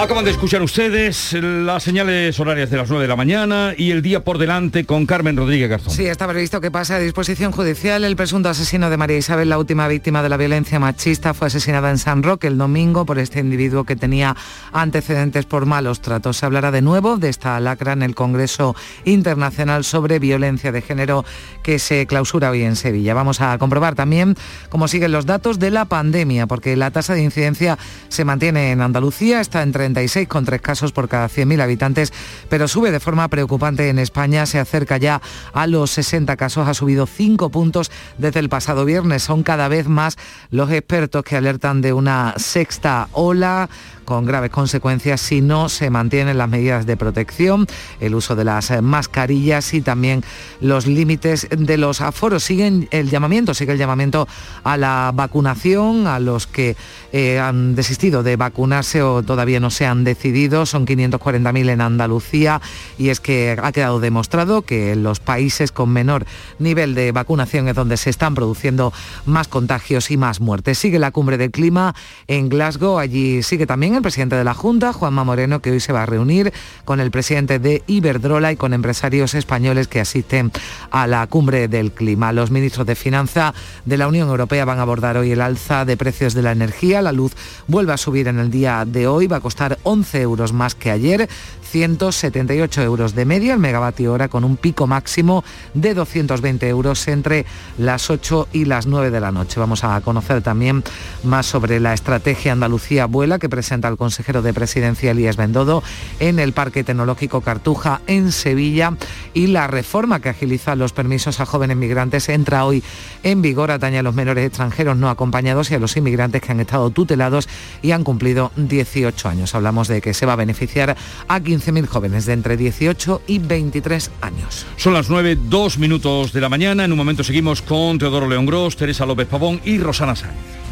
Acaban de escuchar ustedes las señales horarias de las 9 de la mañana y el día por delante con Carmen Rodríguez Garzón. Sí, está previsto que pase a disposición judicial. El presunto asesino de María Isabel, la última víctima de la violencia machista, fue asesinada en San Roque el domingo por este individuo que tenía antecedentes por malos tratos. Se hablará de nuevo de esta lacra en el Congreso Internacional sobre Violencia de Género que se clausura hoy en Sevilla. Vamos a comprobar también cómo siguen los datos de la pandemia, porque la tasa de incidencia se mantiene en Andalucía, está entre 36 con tres casos por cada 100.000 habitantes, pero sube de forma preocupante en España, se acerca ya a los 60 casos, ha subido 5 puntos desde el pasado viernes. Son cada vez más los expertos que alertan de una sexta ola con graves consecuencias si no se mantienen las medidas de protección, el uso de las mascarillas y también los límites de los aforos. Siguen el llamamiento, sigue el llamamiento a la vacunación, a los que eh, han desistido de vacunarse o todavía no se han decidido. Son 540.000 en Andalucía y es que ha quedado demostrado que los países con menor nivel de vacunación es donde se están produciendo más contagios y más muertes. Sigue la cumbre del clima en Glasgow, allí sigue también presidente de la Junta, Juanma Moreno, que hoy se va a reunir con el presidente de Iberdrola y con empresarios españoles que asisten a la cumbre del clima. Los ministros de Finanza de la Unión Europea van a abordar hoy el alza de precios de la energía. La luz vuelve a subir en el día de hoy, va a costar 11 euros más que ayer. 178 euros de media el megavatio hora con un pico máximo de 220 euros entre las 8 y las 9 de la noche. Vamos a conocer también más sobre la estrategia Andalucía Vuela que presenta el consejero de presidencia Elías Bendodo en el Parque Tecnológico Cartuja en Sevilla y la reforma que agiliza los permisos a jóvenes migrantes entra hoy en vigor, atañe a los menores extranjeros no acompañados y a los inmigrantes que han estado tutelados y han cumplido 18 años. Hablamos de que se va a beneficiar a 15 15.000 jóvenes de entre 18 y 23 años. Son las 9, 2 minutos de la mañana. En un momento seguimos con Teodoro León Gros, Teresa López Pavón y Rosana Sáenz.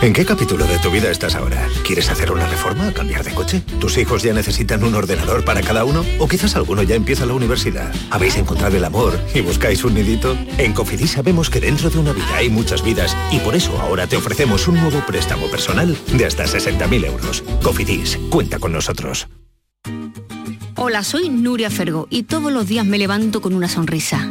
¿En qué capítulo de tu vida estás ahora? ¿Quieres hacer una reforma? ¿Cambiar de coche? ¿Tus hijos ya necesitan un ordenador para cada uno? ¿O quizás alguno ya empieza la universidad? ¿Habéis encontrado el amor y buscáis un nidito? En Cofidis sabemos que dentro de una vida hay muchas vidas y por eso ahora te ofrecemos un nuevo préstamo personal de hasta 60.000 euros. Cofidis, cuenta con nosotros. Hola, soy Nuria Fergo y todos los días me levanto con una sonrisa.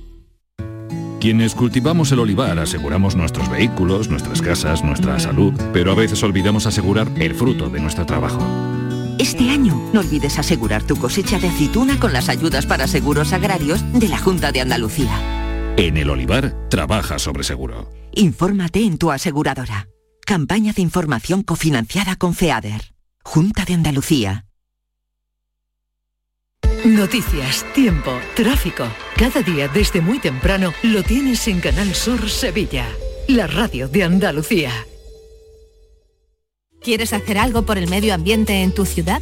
Quienes cultivamos el olivar aseguramos nuestros vehículos, nuestras casas, nuestra salud, pero a veces olvidamos asegurar el fruto de nuestro trabajo. Este año no olvides asegurar tu cosecha de aceituna con las ayudas para seguros agrarios de la Junta de Andalucía. En el olivar, trabaja sobre seguro. Infórmate en tu aseguradora. Campaña de información cofinanciada con FEADER. Junta de Andalucía. Noticias, tiempo, tráfico. Cada día desde muy temprano lo tienes en Canal Sur Sevilla, la radio de Andalucía. ¿Quieres hacer algo por el medio ambiente en tu ciudad?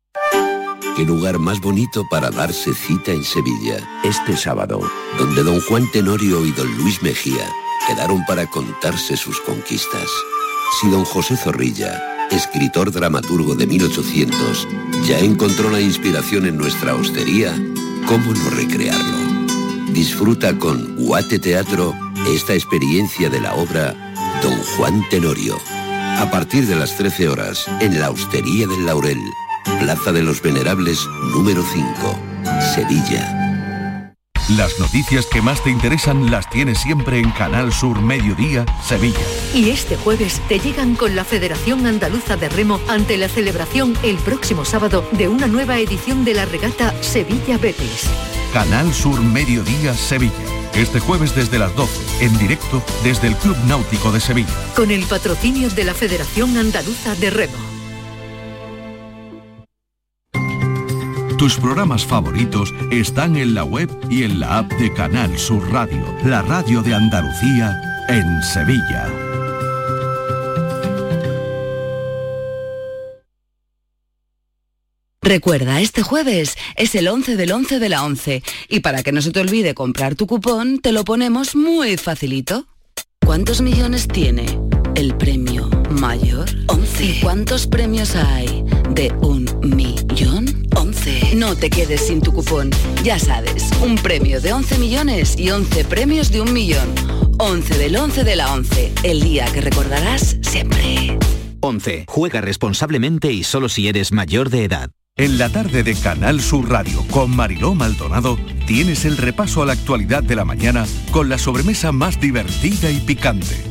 Qué lugar más bonito para darse cita en Sevilla. Este sábado, donde don Juan Tenorio y don Luis Mejía quedaron para contarse sus conquistas. Si don José Zorrilla, escritor dramaturgo de 1800, ya encontró la inspiración en nuestra hostería, ¿cómo no recrearlo? Disfruta con Guate Teatro esta experiencia de la obra Don Juan Tenorio. A partir de las 13 horas, en la Hostería del Laurel, Plaza de los Venerables, número 5, Sevilla. Las noticias que más te interesan las tienes siempre en Canal Sur Mediodía, Sevilla. Y este jueves te llegan con la Federación Andaluza de Remo ante la celebración el próximo sábado de una nueva edición de la regata Sevilla Betis. Canal Sur Mediodía, Sevilla. Este jueves desde las 12, en directo desde el Club Náutico de Sevilla. Con el patrocinio de la Federación Andaluza de Remo. Tus programas favoritos están en la web y en la app de Canal Sur Radio, la radio de Andalucía en Sevilla. Recuerda, este jueves es el 11 del 11 de la 11 y para que no se te olvide comprar tu cupón, te lo ponemos muy facilito. ¿Cuántos millones tiene el premio mayor? 11. ¿Y cuántos premios hay de un millón? 11. No te quedes sin tu cupón. Ya sabes, un premio de 11 millones y 11 premios de un millón. 11 del 11 de la 11. El día que recordarás siempre. 11. Juega responsablemente y solo si eres mayor de edad. En la tarde de Canal Sur Radio con Mariló Maldonado tienes el repaso a la actualidad de la mañana con la sobremesa más divertida y picante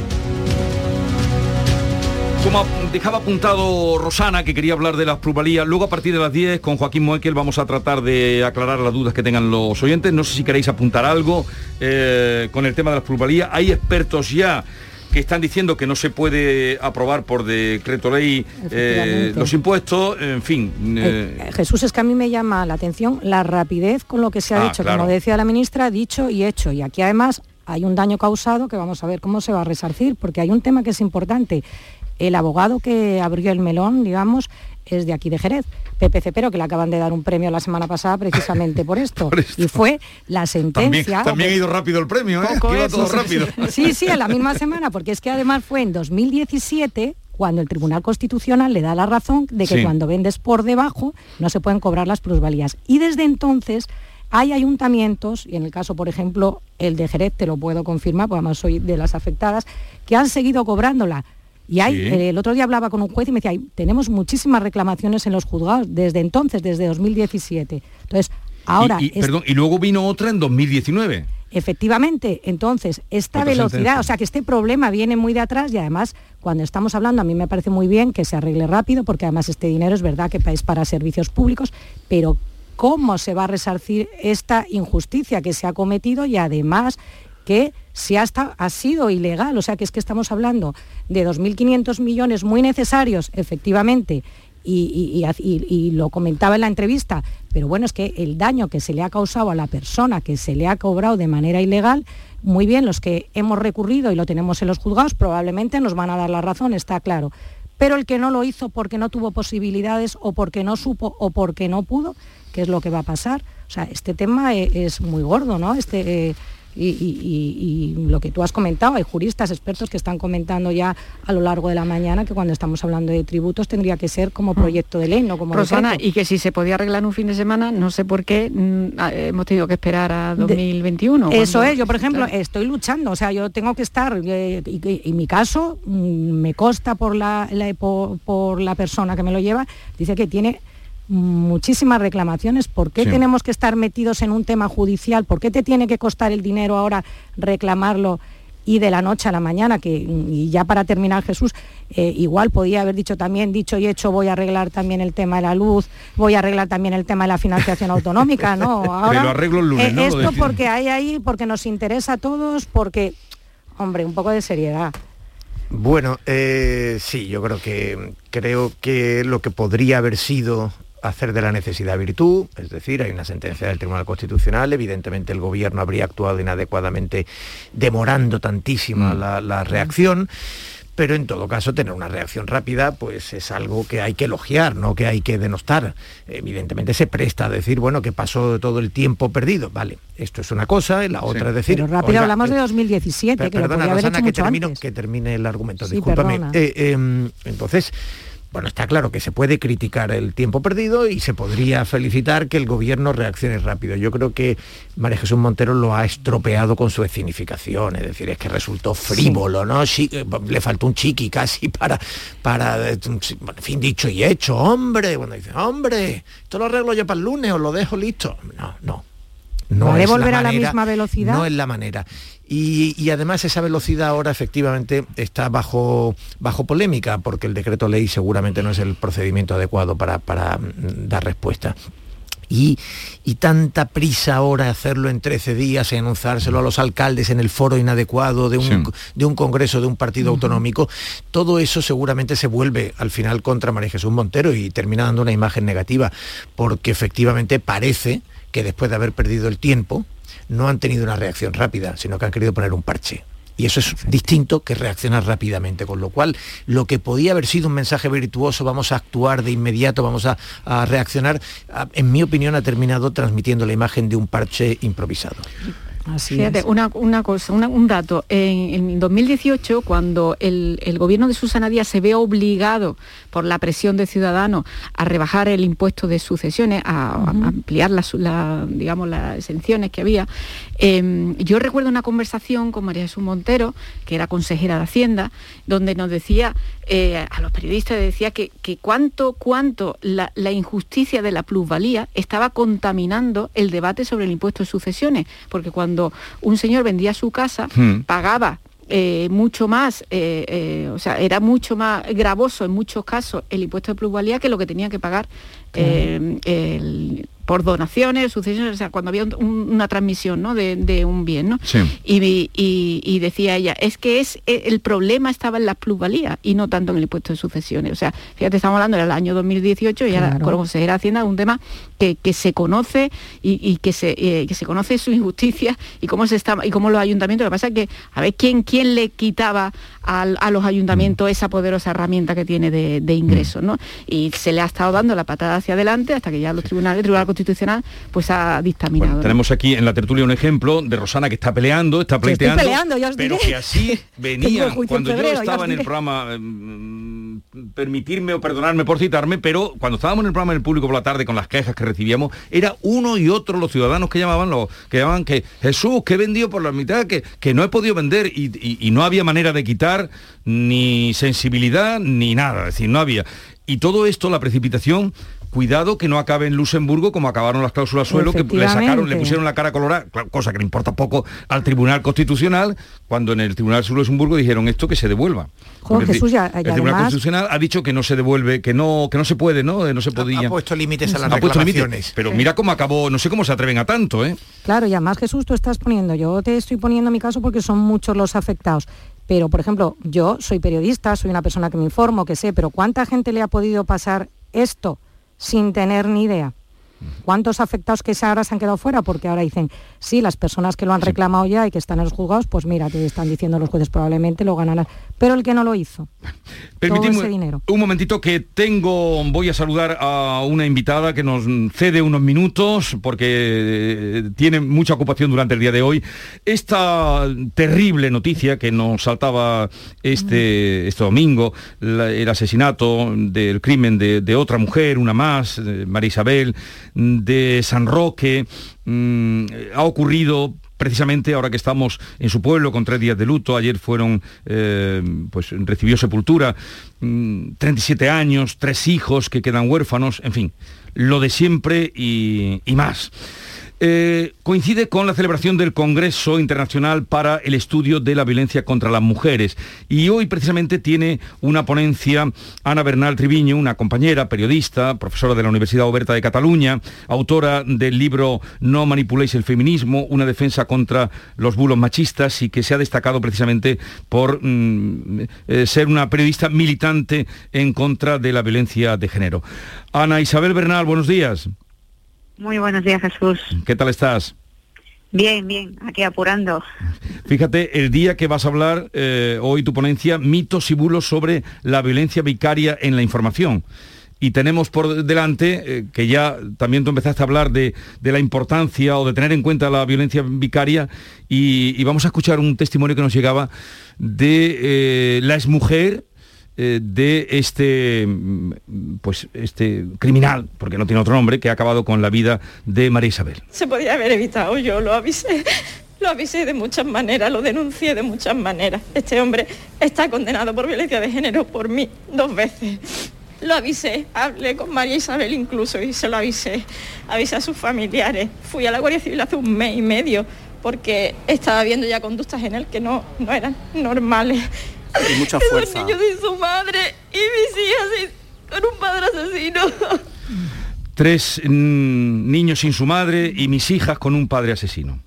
Como dejaba apuntado Rosana, que quería hablar de las plusvalías, luego a partir de las 10 con Joaquín Moekel vamos a tratar de aclarar las dudas que tengan los oyentes. No sé si queréis apuntar algo eh, con el tema de las plusvalías. Hay expertos ya que están diciendo que no se puede aprobar por decreto ley eh, los impuestos, en fin. Eh. Jesús, es que a mí me llama la atención la rapidez con lo que se ha hecho, ah, como decía la ministra, dicho y hecho. Y aquí además hay un daño causado que vamos a ver cómo se va a resarcir, porque hay un tema que es importante el abogado que abrió el melón, digamos, es de aquí de Jerez, Pepe Cepero, que le acaban de dar un premio la semana pasada precisamente por esto. Y fue la sentencia... También, ha ido rápido el premio, ¿eh? todo rápido. Sí, sí, en la misma semana, porque es que además fue en 2017 cuando el Tribunal Constitucional le da la razón de que cuando vendes por debajo no se pueden cobrar las plusvalías. Y desde entonces hay ayuntamientos, y en el caso, por ejemplo, el de Jerez, te lo puedo confirmar, porque además soy de las afectadas, que han seguido cobrándola y hay, el otro día hablaba con un juez y me decía, tenemos muchísimas reclamaciones en los juzgados desde entonces, desde 2017. Entonces, ahora... Y, perdón, y luego vino otra en 2019. Efectivamente, entonces, esta velocidad, o sea que este problema viene muy de atrás y además cuando estamos hablando, a mí me parece muy bien que se arregle rápido, porque además este dinero es verdad que es para servicios públicos, pero ¿cómo se va a resarcir esta injusticia que se ha cometido y además que si hasta ha sido ilegal, o sea que es que estamos hablando de 2.500 millones muy necesarios, efectivamente, y, lo comentaba en la entrevista, pero bueno, es que el daño que se le ha causado a la persona que se le ha cobrado de manera ilegal, muy bien, los que hemos recurrido y lo tenemos en los juzgados probablemente nos van a dar la razón, está claro. Pero el que no lo hizo porque no tuvo posibilidades o porque no supo o porque no pudo, ¿qué es lo que va a pasar? O sea, este tema e, es, muy gordo, ¿no? Este, eh, y, lo que tú has comentado, hay juristas, expertos que están comentando ya a lo largo de la mañana que cuando estamos hablando de tributos tendría que ser como mm. proyecto de ley, no como Rosana, y que si se podía arreglar un fin de semana, no sé por qué mm, hemos tenido que esperar a 2021. eso es, yo por ejemplo estoy luchando, o sea, yo tengo que estar, eh, y, mi caso mm, me consta por la, por la persona que me lo lleva, dice que tiene muchísimas reclamaciones. ¿Por qué tenemos que estar metidos en un tema judicial? ¿Por qué te tiene que costar el dinero ahora reclamarlo? y de la noche a la mañana, que y ya para terminar Jesús, eh, igual podía haber dicho también, dicho y hecho, voy a arreglar también el tema de la luz, voy a arreglar también el tema de la financiación autonómica, ¿no? Ahora, Pero arreglo el lunes, eh, Esto porque hay ahí, porque nos interesa a todos, porque, hombre, un poco de seriedad. Bueno, eh, sí, yo creo que creo que lo que podría haber sido hacer de la necesidad virtud, es decir, hay una sentencia del Tribunal Constitucional, evidentemente el gobierno habría actuado inadecuadamente demorando tantísima mm. la, reacción pero en todo caso tener una reacción rápida pues es algo que hay que elogiar, no que hay que denostar. Evidentemente se presta a decir, bueno, que pasó todo el tiempo perdido. Vale, esto es una cosa, y la otra es decir... Pero rápido hablamos de 2017, que perdona, lo Rosana, que, termino, que termine el argumento, discúlpame. Eh, em, entonces bueno, está claro que se puede criticar el tiempo perdido y se podría felicitar que el gobierno reaccione rápido. Yo creo que María Jesús Montero lo ha estropeado con su escenificación, es decir, es que resultó frívolo, ¿no? Eh, le faltó un chiqui casi para, para, eh, en fin, dicho y hecho, hombre, cuando dice, hombre, esto lo arreglo yo para el lunes o lo dejo listo. No, no. No ¿Vale volver a la misma velocidad? No es la manera. Y, además esa velocidad ahora efectivamente está bajo, bajo polémica porque el decreto ley seguramente no es el procedimiento adecuado para, mm, dar respuesta. Y, tanta prisa ahora hacerlo en 13 días y anunciárselo a los alcaldes en el foro inadecuado de un, de un congreso de un partido autonómico, todo eso seguramente se vuelve al final contra María Jesús Montero y termina dando una imagen negativa, porque efectivamente parece que después de haber perdido el tiempo, no han tenido una reacción rápida, sino que han querido poner un parche. Y eso es distinto que reaccionar rápidamente, con lo cual lo que podía haber sido un mensaje virtuoso, vamos a actuar de inmediato, vamos a, reaccionar, en mi opinión ha terminado transmitiendo la imagen de un parche improvisado. Fíjate, una, cosa, un dato. En, 2018, cuando el, gobierno de Susana Díaz se ve obligado por la presión de ciudadanos a rebajar el impuesto de sucesiones, a, ampliar las, digamos, las exenciones que había, em, yo recuerdo una conversación con María Jesús Montero, que era consejera de Hacienda, donde nos decía, eh, a los periodistas decía que, cuánto, cuánto la, la injusticia de la plusvalía estaba contaminando el debate sobre el impuesto de sucesiones, porque cuando cuando un señor vendía su casa, hmm. pagaba eh, mucho más, eh, eh, o sea, era mucho más gravoso en muchos casos el impuesto de plusvalía que lo que tenía que pagar el, por donaciones, sucesiones, o sea, cuando había una transmisión ¿no? de, un bien. ¿no? Y, decía ella, es que es e, el problema estaba en la plusvalía y no tanto en el impuesto de sucesiones. O sea, fíjate, estamos hablando del año 2018 y ahora con consejera Hacienda un tema que, se conoce y, que, se, eh, que se conoce su injusticia y cómo se está y cómo los ayuntamientos, lo que pasa es que a ver quién, quién le quitaba a los ayuntamientos esa poderosa herramienta que tiene de, de ingresos, ¿no? Y se le ha estado dando la patada hacia adelante hasta que ya los tribunales, el Tribunal Constitucional, pues ha dictaminado. tenemos aquí en la tertulia un ejemplo de Rosana que está peleando, está pleiteando, pero que así venía cuando yo estaba en el programa, em, permitirme o perdonarme por citarme, pero cuando estábamos en el programa del público por la tarde con las quejas que recibíamos, era uno y otro los ciudadanos que llamaban, los, que llamaban que Jesús, que he vendido por la mitad, que, que no he podido vender y, no había manera de quitar ni sensibilidad ni nada, es decir, no había. Y todo esto, la precipitación, cuidado que no acabe en Luxemburgo como acabaron las cláusulas suelo, que le sacaron, le pusieron la cara colorada, cosa que le importa poco al Tribunal Constitucional, cuando en el Tribunal de Luxemburgo dijeron esto que se devuelva. el, Tribunal Constitucional ha dicho que no se devuelve, que no, que no se puede, ¿no? No se podía. Ha, puesto límites a las reclamaciones. pero mira cómo acabó, no sé cómo se atreven a tanto, ¿eh? Claro, y además Jesús, tú estás poniendo, yo te estoy poniendo mi caso porque son muchos los afectados. Pero, por ejemplo, yo soy periodista, soy una persona que me informo, que sé, pero ¿cuánta gente le ha podido pasar esto? Sin tener ni idea. ¿Cuántos afectados que ahora se han quedado fuera? Porque ahora dicen, sí, las personas que lo han reclamado ya y que están en los juzgados, pues mira, te están diciendo los jueces probablemente lo ganarán. Pero el que no lo hizo, Permitidme dinero. un momentito que tengo, voy a saludar a una invitada que nos cede unos minutos porque eh, tiene mucha ocupación durante el día de hoy. Esta terrible noticia que nos saltaba este, este domingo, el asesinato del crimen de, otra mujer, una más, María Isabel, de San Roque mm, ha ocurrido precisamente ahora que estamos en su pueblo con tres días de luto, ayer fueron, eh, pues recibió sepultura, 37 mm, años, tres hijos que quedan huérfanos, en fin, lo de siempre y más. Eh, coincide con la celebración del Congreso Internacional para el Estudio de la Violencia contra las Mujeres. Y hoy precisamente tiene una ponencia Ana Bernal Triviño, una compañera, periodista, profesora de la Universidad Oberta de Cataluña, autora del libro No manipuléis el feminismo, una defensa contra los bulos machistas y que se ha destacado precisamente por mm, eh, ser una periodista militante en contra de la violencia de género. Ana Isabel Bernal, buenos días. Muy buenos días, Jesús. ¿Qué tal estás? Bien, bien, aquí apurando. Fíjate, el día que vas a hablar eh, hoy tu ponencia, mitos y bulos sobre la violencia vicaria en la información. Y tenemos por delante, eh, que ya también tú empezaste a hablar de, la importancia o de tener en cuenta la violencia vicaria, y, vamos a escuchar un testimonio que nos llegaba de eh, la exmujer de este pues este criminal, porque no tiene otro nombre, que ha acabado con la vida de María Isabel. Se podía haber evitado, yo lo avisé. Lo avisé de muchas maneras, lo denuncié de muchas maneras. Este hombre está condenado por violencia de género por mí dos veces. Lo avisé, hablé con María Isabel incluso y se lo avisé. Avisé a sus familiares. Fui a la Guardia Civil hace un mes y medio porque estaba viendo ya conductas en él que no, no eran normales. Y mucha fuerza. Esos niños sin su madre y mis hijas con un padre asesino. Tres mm, niños sin su madre y mis hijas con un padre asesino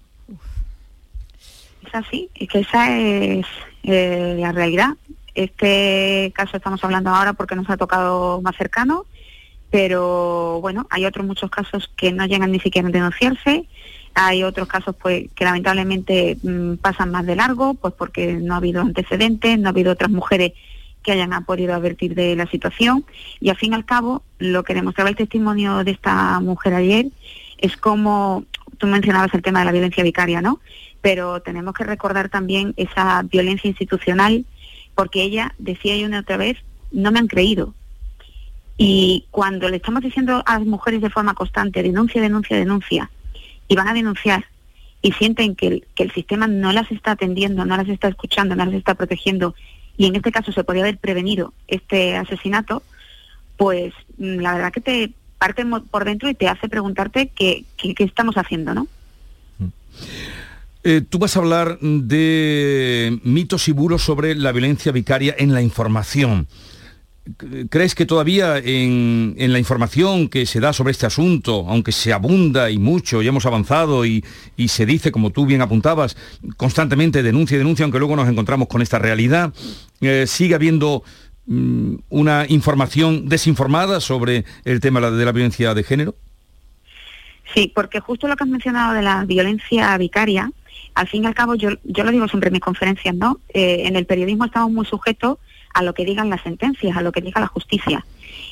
así, es que esa es eh, la realidad. Este caso estamos hablando ahora porque nos ha tocado más cercano, pero bueno, hay otros muchos casos que no llegan ni siquiera a denunciarse, hay otros casos pues que lamentablemente mm, pasan más de largo, pues porque no ha habido antecedentes, no ha habido otras mujeres que hayan podido advertir de la situación y al fin y al cabo lo que demostraba el testimonio de esta mujer ayer es como tú mencionabas el tema de la violencia vicaria, ¿no? pero tenemos que recordar también esa violencia institucional, porque ella decía yo una otra vez, no me han creído. Y cuando le estamos diciendo a las mujeres de forma constante, denuncia, denuncia, denuncia, y van a denunciar y sienten que el, que el sistema no las está atendiendo, no las está escuchando, no las está protegiendo, y en este caso se podría haber prevenido este asesinato, pues mm, la verdad que te parte por dentro y te hace preguntarte qué, qué, estamos haciendo, ¿no? Mm. Eh, tú vas a hablar de mitos y bulos sobre la violencia vicaria en la información. ¿Crees que todavía en, la información que se da sobre este asunto, aunque se abunda y mucho, ya hemos avanzado y, se dice, como tú bien apuntabas, constantemente denuncia y denuncia, aunque luego nos encontramos con esta realidad, eh, sigue habiendo mm, una información desinformada sobre el tema de la violencia de género? Sí, porque justo lo que has mencionado de la violencia vicaria, al fin y al cabo, yo, yo lo digo siempre en mis conferencias, ¿no? Eh, en el periodismo estamos muy sujetos a lo que digan las sentencias, a lo que diga la justicia.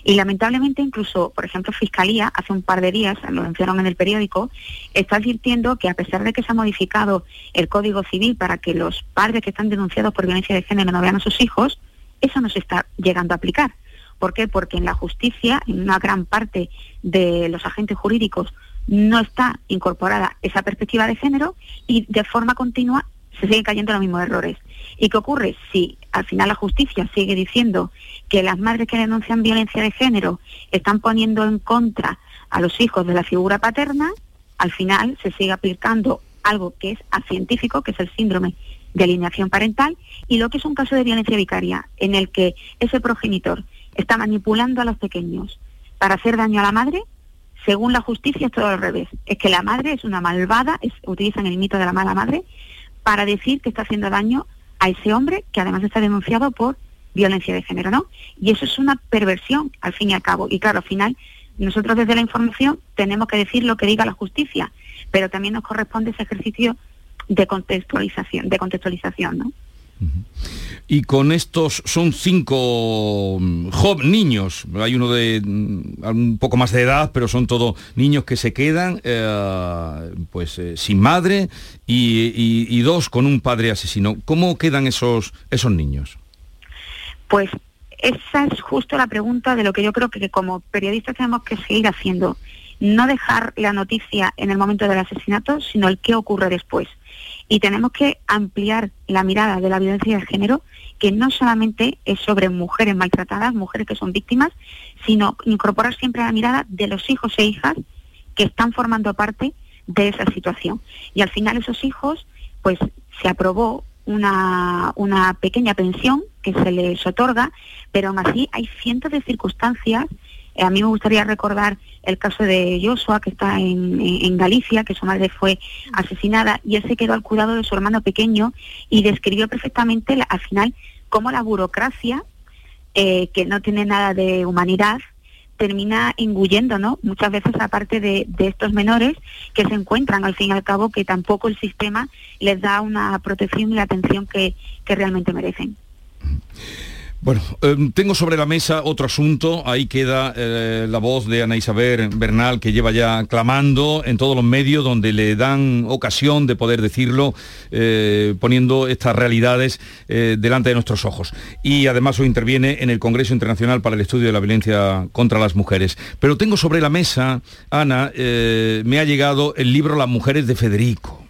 Y lamentablemente incluso, por ejemplo, Fiscalía, hace un par de días, lo mencionaron en el periódico, está advirtiendo que a pesar de que se ha modificado el Código Civil para que los padres que están denunciados por violencia de género no vean a sus hijos, eso no se está llegando a aplicar. ¿Por qué? Porque en la justicia, en una gran parte de los agentes jurídicos, no está incorporada esa perspectiva de género y de forma continua se siguen cayendo los mismos errores. ¿Y qué ocurre? Si al final la justicia sigue diciendo que las madres que denuncian violencia de género están poniendo en contra a los hijos de la figura paterna, al final se sigue aplicando algo que es científico, que es el síndrome de alineación parental, y lo que es un caso de violencia vicaria, en el que ese progenitor está manipulando a los pequeños para hacer daño a la madre, según la justicia es todo al revés. Es que la madre es una malvada, utilizan el mito de la mala madre, para decir que está haciendo daño a ese hombre que además está denunciado por violencia de género, ¿no? Y eso es una perversión, al fin y al cabo. Y claro, al final, nosotros desde la información tenemos que decir lo que diga la justicia, pero también nos corresponde ese ejercicio de contextualización, de contextualización, ¿no? Y con estos son cinco mm, niños, hay uno de mm, un poco más de edad, pero son todos niños que se quedan eh, pues eh, sin madre y, dos con un padre asesino. ¿Cómo quedan esos, esos niños? Pues esa es justo la pregunta de lo que yo creo que como periodistas tenemos que seguir haciendo. No dejar la noticia en el momento del asesinato, sino el qué ocurre después y tenemos que ampliar la mirada de la violencia de género, que no solamente es sobre mujeres maltratadas, mujeres que son víctimas, sino incorporar siempre la mirada de los hijos e hijas que están formando parte de esa situación. Y al final esos hijos, pues se aprobó una, una pequeña pensión que se les otorga, pero aún así hay cientos de circunstancias a mí me gustaría recordar el caso de Joshua, que está en, Galicia, que su madre fue asesinada y él se quedó al cuidado de su hermano pequeño y describió perfectamente al final cómo la burocracia, eh, que no tiene nada de humanidad, termina engullendo, ¿no? Muchas veces aparte de, de estos menores que se encuentran al fin y al cabo que tampoco el sistema les da una protección y la atención que, que realmente merecen. Bueno, em, tengo sobre la mesa otro asunto. Ahí queda eh, la voz de Ana Isabel Bernal, que lleva ya clamando en todos los medios donde le dan ocasión de poder decirlo, eh, poniendo estas realidades eh, delante de nuestros ojos. Y además hoy interviene en el Congreso Internacional para el Estudio de la Violencia contra las Mujeres. Pero tengo sobre la mesa, Ana, me ha llegado el libro Las Mujeres de Federico.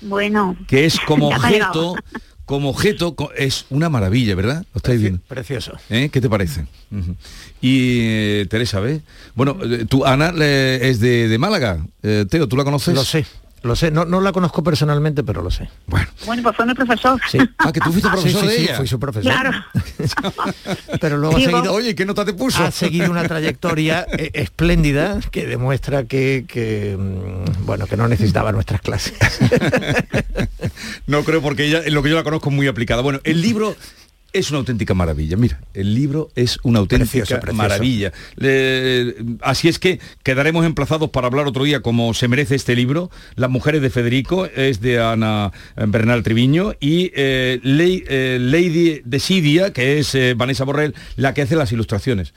Bueno. Que es como objeto como objeto es una maravilla, ¿verdad? Lo estáis viendo. Precioso. ¿Eh? ¿Qué te parece? Y eh, Teresa, ¿ves? Bueno, eh, tú, Ana es de, Málaga. Teo, ¿tú la conoces? Lo sé. Lo sé, no, no la conozco personalmente, pero lo sé. Bueno. Bueno, pues fue mi profesor. Sí. Ah, que tú fuiste profesor de ella. fui su profesor. Claro. pero luego ha seguido... Oye, ¿qué nota te puso? Ha seguido una trayectoria eh, espléndida que demuestra que, que, mm, bueno, que no necesitaba nuestras clases. no creo porque ella, en lo que yo la conozco, es muy aplicada. Bueno, el libro es una auténtica maravilla. Mira, el libro es una auténtica maravilla. así es que quedaremos emplazados para hablar otro día como se merece este libro. Las mujeres de Federico es de Ana Bernal Triviño y eh, eh, Lady Desidia, que es eh, Vanessa Borrell, la que hace las ilustraciones.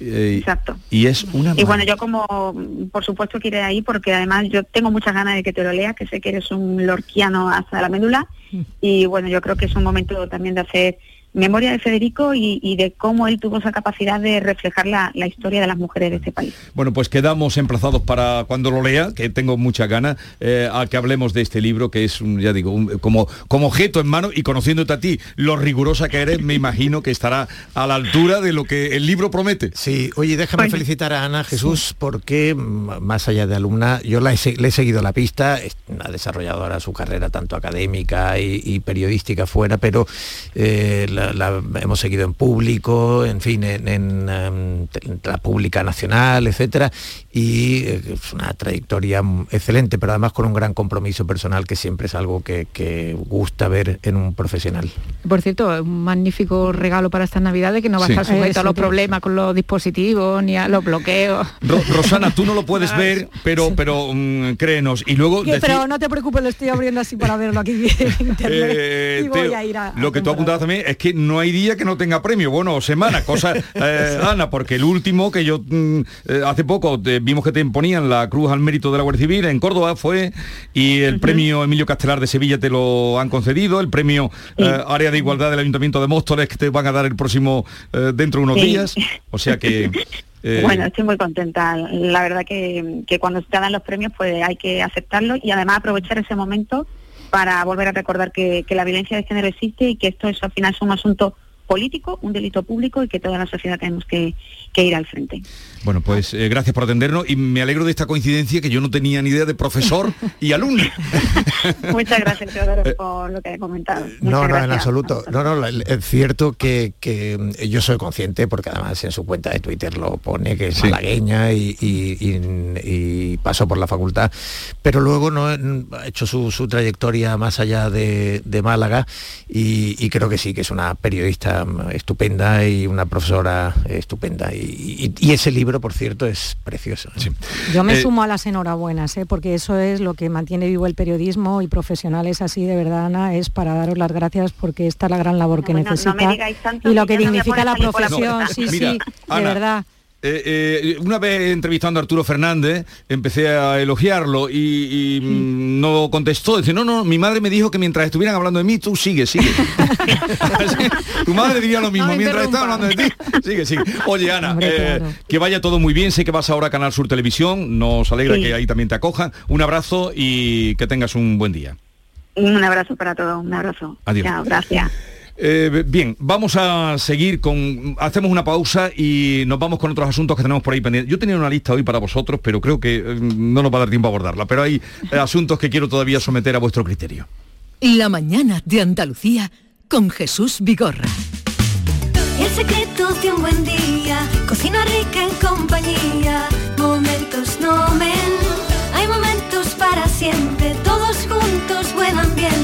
Exacto. Y es una... Y bueno, yo como, por supuesto que iré ahí porque además yo tengo muchas ganas de que te lo leas, que sé que eres un lorquiano hasta la médula mm. y bueno, yo creo que es un momento también de hacer memoria de Federico y, de cómo él tuvo esa capacidad de reflejar la, historia de las mujeres de este país. Bueno, pues quedamos emplazados para cuando lo lea, que tengo mucha ganas, eh, a que hablemos de este libro, que es, un, ya digo, como, como objeto en mano y conociéndote a ti, lo rigurosa que eres, me imagino que estará a la altura de lo que el libro promete. Sí, oye, déjame felicitar a Ana Jesús porque, más allá de alumna, yo la he, le he seguido la pista, ha desarrollado ahora su carrera tanto académica y, periodística fuera, pero eh, la la, hemos seguido en público, en fin, en, em, la pública nacional, etcétera, y eh, es una trayectoria excelente, pero además con un gran compromiso personal que siempre es algo que, gusta ver en un profesional. Por cierto, un magnífico regalo para estas navidades que no va a estar sujeto a los problemas con los dispositivos ni a los bloqueos. Rosana, tú no lo puedes ver, pero, pero mm, créenos. Y luego. Pero no te preocupes, lo estoy abriendo así para verlo aquí en internet. Eh, y voy a ir a, lo que tú apuntabas también es que no hay día que no tenga premio, bueno, semana, cosa, eh, Ana, porque el último que yo mm, eh, hace poco vimos que te imponían la Cruz al Mérito de la Guardia Civil en Córdoba fue, y el premio Emilio Castelar de Sevilla te lo han concedido, el premio eh, Área de Igualdad del Ayuntamiento de Móstoles que te van a dar el próximo dentro de unos días, o sea que... Bueno, estoy muy contenta. La verdad que, que cuando te dan los premios pues hay que aceptarlo y además aprovechar ese momento para volver a recordar que, la violencia de género existe y que esto es al final es un asunto político, un delito público y que toda la sociedad tenemos que, ir al frente. Bueno, pues eh, gracias por atendernos y me alegro de esta coincidencia que yo no tenía ni idea de profesor y alumno. Muchas gracias, Teodoro, eh, por lo que he comentado. no, no, en absoluto. No, no, es cierto que, yo soy consciente, porque además en su cuenta de Twitter lo pone, que es malagueña y, y, pasó por la facultad, pero luego no ha hecho su, trayectoria más allá de, Málaga y creo que sí, que es una periodista estupenda y una profesora estupenda. Y, ese libro, por cierto, es precioso. Yo me eh, sumo a las enhorabuenas, ¿eh? porque eso es lo que mantiene vivo el periodismo y profesionales así, de verdad, Ana, es para daros las gracias porque esta es la gran labor que necesita y lo que dignifica la profesión. sí, sí, de verdad. Eh, eh, una vez entrevistando a Arturo Fernández, empecé a elogiarlo y, mm, no contestó. Dice, no, no, mi madre me dijo que mientras estuvieran hablando de mí, tú sigue, sigue. tu madre diría lo mismo, mientras estaba hablando de ti, sigue, sigue. Oye, Ana, eh, que vaya todo muy bien. Sé que vas ahora a Canal Sur Televisión. Nos alegra que ahí también te acojan. Un abrazo y que tengas un buen día. Un abrazo para todos, un abrazo. Adiós. gracias. Eh, bien, vamos a seguir con... Hacemos una pausa y nos vamos con otros asuntos que tenemos por ahí pendientes. Yo tenía una lista hoy para vosotros, pero creo que eh, no nos va a dar tiempo a abordarla. Pero hay eh, asuntos que quiero todavía someter a vuestro criterio. La mañana de Andalucía con Jesús Vigorra. El secreto de un buen día, cocina rica en compañía, momentos no men. Hay momentos para siempre, todos juntos, buen ambiente,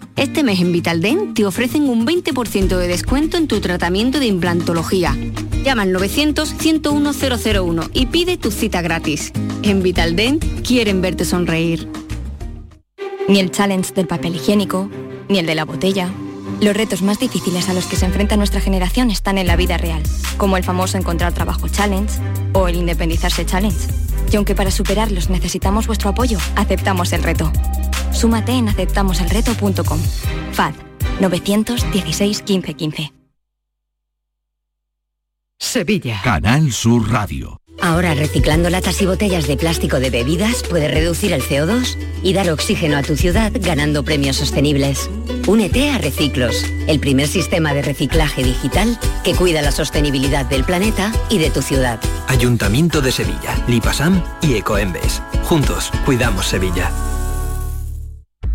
Este mes en Vitaldent te ofrecen un 20% de descuento en tu tratamiento de implantología. Llama al 900-101-001 y pide tu cita gratis. En Vitaldent quieren verte sonreír. Ni el challenge del papel higiénico, ni el de la botella. Los retos más difíciles a los que se enfrenta nuestra generación están en la vida real, como el famoso encontrar trabajo challenge o el independizarse challenge. Y aunque para superarlos necesitamos vuestro apoyo, aceptamos el reto. Súmate en aceptamoselreto.com. FAD 916 15 15. Sevilla. Canal Sur Radio. Ahora reciclando latas y botellas de plástico de bebidas puedes reducir el CO2 y dar oxígeno a tu ciudad ganando premios sostenibles. Únete a Reciclos, el primer sistema de reciclaje digital que cuida la sostenibilidad del planeta y de tu ciudad. Ayuntamiento de Sevilla, Lipasam y Ecoembes. Juntos, cuidamos Sevilla.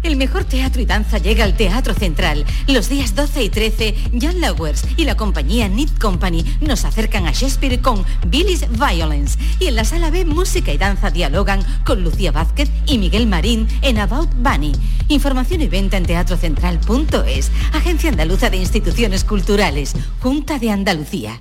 El mejor teatro y danza llega al Teatro Central. Los días 12 y 13, Jan Lowers y la compañía Knit Company nos acercan a Shakespeare con Billy's Violence. Y en la sala B, música y danza dialogan con Lucía Vázquez y Miguel Marín en About Bunny. Información y venta en teatrocentral.es. Agencia Andaluza de Instituciones Culturales. Junta de Andalucía.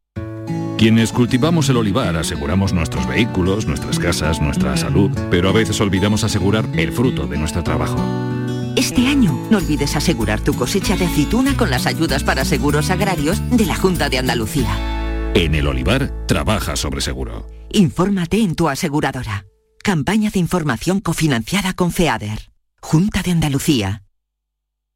Quienes cultivamos el olivar aseguramos nuestros vehículos, nuestras casas, nuestra salud, pero a veces olvidamos asegurar el fruto de nuestro trabajo. Este año no olvides asegurar tu cosecha de aceituna con las ayudas para seguros agrarios de la Junta de Andalucía. En el olivar, trabaja sobre seguro. Infórmate en tu aseguradora. Campaña de información cofinanciada con FEADER. Junta de Andalucía.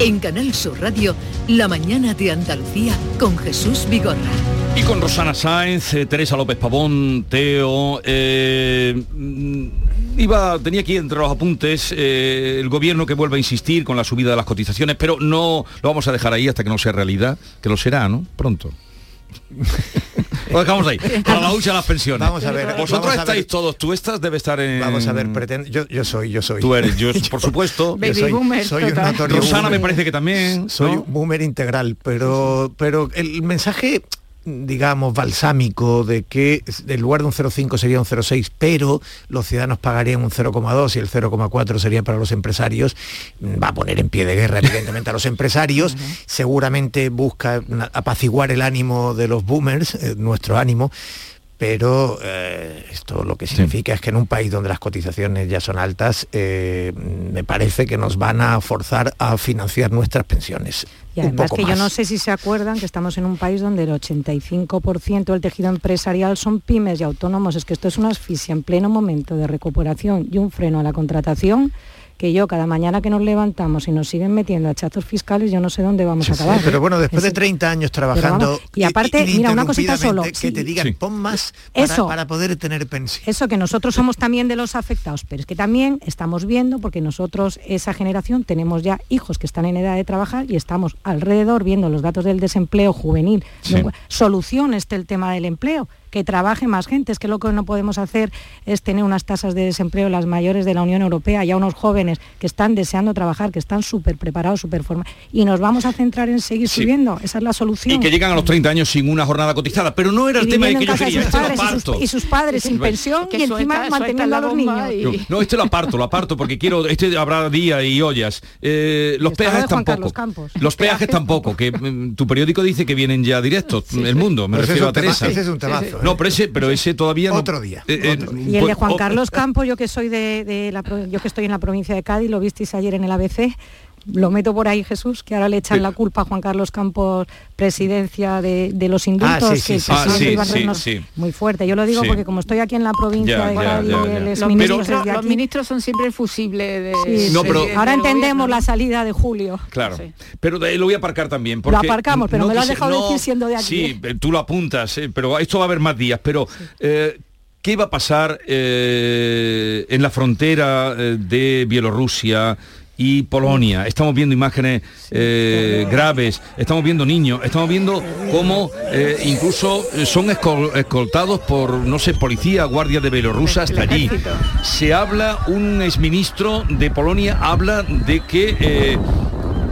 En Canal Sur Radio, la mañana de Andalucía con Jesús Vigorra. Y con Rosana Sáenz, eh, Teresa López Pavón, Teo. eh, mm, iba, tenía aquí entre los apuntes eh, el gobierno que vuelve a insistir con la subida de las cotizaciones, pero no lo vamos a dejar ahí hasta que no sea realidad, que lo será, ¿no? Pronto. Lo dejamos ahí. Para la hucha de las pensiones. Vamos a ver, Vosotros a ver. estáis todos. Tú estás, debe estar en. Vamos a ver, pretendo, yo, yo soy, yo soy. Tú eres, yo, por supuesto. Yo soy, soy un Rosana me boomer. parece que también. Soy ¿no? un boomer integral, pero, pero el mensaje digamos, balsámico de que en lugar de un 0,5 sería un 0,6, pero los ciudadanos pagarían un 0,2 y el 0,4 sería para los empresarios, va a poner en pie de guerra evidentemente a los empresarios, seguramente busca apaciguar el ánimo de los boomers, eh, nuestro ánimo, pero eh, esto lo que significa es que en un país donde las cotizaciones ya son altas, eh, me parece que nos van a forzar a financiar nuestras pensiones. Y además que yo no sé si se acuerdan que estamos en un país donde el 85% del tejido empresarial son pymes y autónomos. Es que esto es una asfixia en pleno momento de recuperación y un freno a la contratación que yo cada mañana que nos levantamos y nos siguen metiendo hachazos fiscales, yo no sé dónde vamos a acabar. Pero bueno, después de Es- 30 años trabajando vamos, y aparte, mira, una cosita solo. que sí. te digan, pon más para, Eso. para poder tener pensión. Eso que nosotros somos también de los afectados, pero es que también estamos viendo, porque nosotros, esa generación, tenemos ya hijos que están en edad de trabajar y estamos alrededor viendo los datos del desempleo juvenil. Sí. Solución este el tema del empleo, que trabaje más gente. Es que lo que no podemos hacer es tener unas tasas de desempleo las mayores de la Unión Europea, ya unos jóvenes que están deseando trabajar, que están súper preparados, súper formados, y nos vamos a centrar en seguir subiendo. Esa es la solución. Y que llegan a los 30 años sin una jornada cotizada, pero no era el tema de que yo quería. Padres, y, sus, y, sus, padres sin pensión y encima manteniendo a los niños. No, este lo aparto, lo aparto porque quiero, este habrá día y ollas. Eh, los peajes tampoco. Los peajes tampoco, que mm, tu periódico dice que vienen ya directos, el mundo, me refiero a Teresa. Ese es un temazo. No, pero ese, pero ese todavía no. Otro día. Eh, eh, y el de Juan Carlos Campos, yo que soy de, de la, yo que estoy en la provincia de Cádiz, lo visteis ayer en el ABC, lo meto por ahí Jesús, que ahora le echan la culpa a Juan Carlos Campos, presidencia de, de los indultos, ah, sí, que sí, ah, sí, muy fuerte. Yo lo digo porque como estoy aquí en la provincia ya, de Cádiz, los, los, ministros, los, ministros, son siempre el fusible de... no, pero, ahora entendemos la salida de Julio. Claro, pero lo voy a aparcar también. Porque lo aparcamos, pero no me lo has dejado decir siendo de aquí. Sí, tú lo apuntas, eh, pero esto va a haber más días, pero... Eh, ¿Qué va a pasar eh, en la frontera de Bielorrusia y Polonia? Estamos viendo imágenes eh, graves, estamos viendo niños, estamos viendo cómo eh, incluso son escol escoltados por, no sé, policía, guardia de Bielorrusia hasta allí. Se habla, un exministro de Polonia habla de que eh,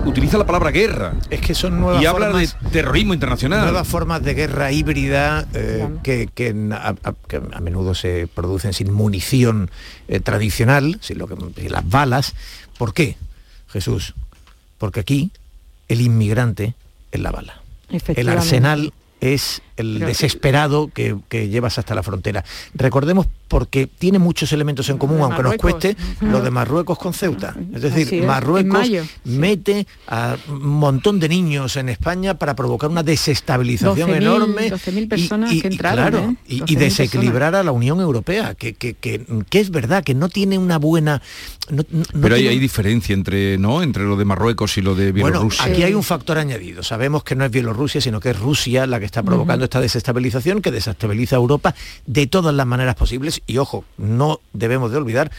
utiliza la palabra guerra. Es que son nuevas y habla de terrorismo internacional. Nuevas formas de guerra híbrida eh, que, que, a, que, a, menudo se producen sin munición eh, tradicional, sin lo que, las balas. ¿Por qué, Jesús? Porque aquí el inmigrante es la bala. El arsenal es el desesperado que, que, llevas hasta la frontera. Recordemos porque tiene muchos elementos en común, aunque nos cueste, lo de Marruecos con Ceuta. Es decir, es, Marruecos mete a un montón de niños en España para provocar una desestabilización 12 enorme 12 personas y, que entraron, claro, ¿eh? y, y, desequilibrar personas. a la Unión Europea, que, que, que, es verdad que no tiene una buena... No, no Pero tiene... hay, hay, diferencia entre, ¿no? entre lo de Marruecos y lo de Bielorrusia. Bueno, aquí hay un factor añadido. Sabemos que no es Bielorrusia, sino que es Rusia la que está provocando uh -huh. Esta desestabilización que desestabiliza a Europa de todas las maneras posibles. Y ojo, no debemos de olvidar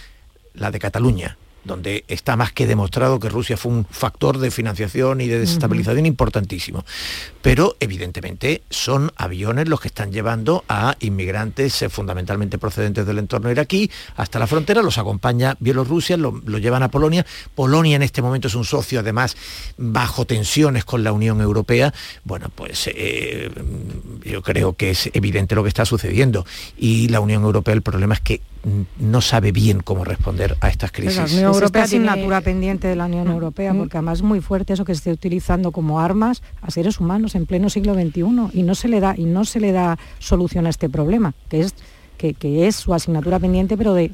la de Cataluña, donde está más que demostrado que Rusia fue un factor de financiación y de desestabilización uh -huh. importantísimo. Pero evidentemente son aviones los que están llevando a inmigrantes eh, fundamentalmente procedentes del entorno iraquí hasta la frontera, los acompaña Bielorrusia, lo, lo, llevan a Polonia. Polonia en este momento es un socio además bajo tensiones con la Unión Europea. Bueno, pues eh, yo creo que es evidente lo que está sucediendo y la Unión Europea el problema es que no sabe bien cómo responder a estas crisis. La Unión Europea tiene asignatura pendiente de la Unión Europea, porque además es muy fuerte eso que se esté utilizando como armas a seres humanos en pleno siglo XXI y no se le da y no se le da solución a este problema, que es que, que es su asignatura pendiente, pero de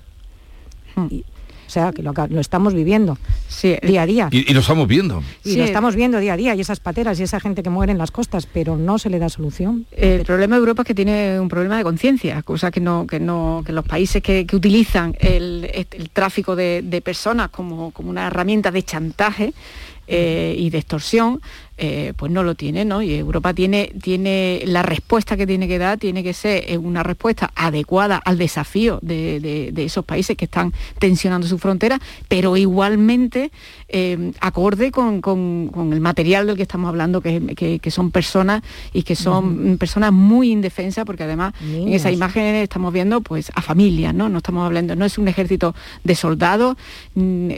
y, o sea, que lo, lo estamos viviendo sí, día a día. Y, y, lo estamos viendo. Y sí. lo estamos viendo día a día, y esas pateras y esa gente que muere en las costas, pero no se le da solución. El problema de Europa es que tiene un problema de conciencia, cosa que no, que no, que los países que, que utilizan el, el tráfico de, de, personas como, como una herramienta de chantaje eh, y de extorsión, eh, pues no lo tiene, ¿no? Y Europa tiene, tiene la respuesta que tiene que dar, tiene que ser eh, una respuesta adecuada al desafío de, de, de esos países que están tensionando su frontera, pero igualmente eh, acorde con, con, con, el material del que estamos hablando, que, que, que son personas y que son uh -huh. personas muy indefensas, porque además en esa imagen estamos viendo pues a familias, ¿no? No estamos hablando, no es un ejército de soldados, mm,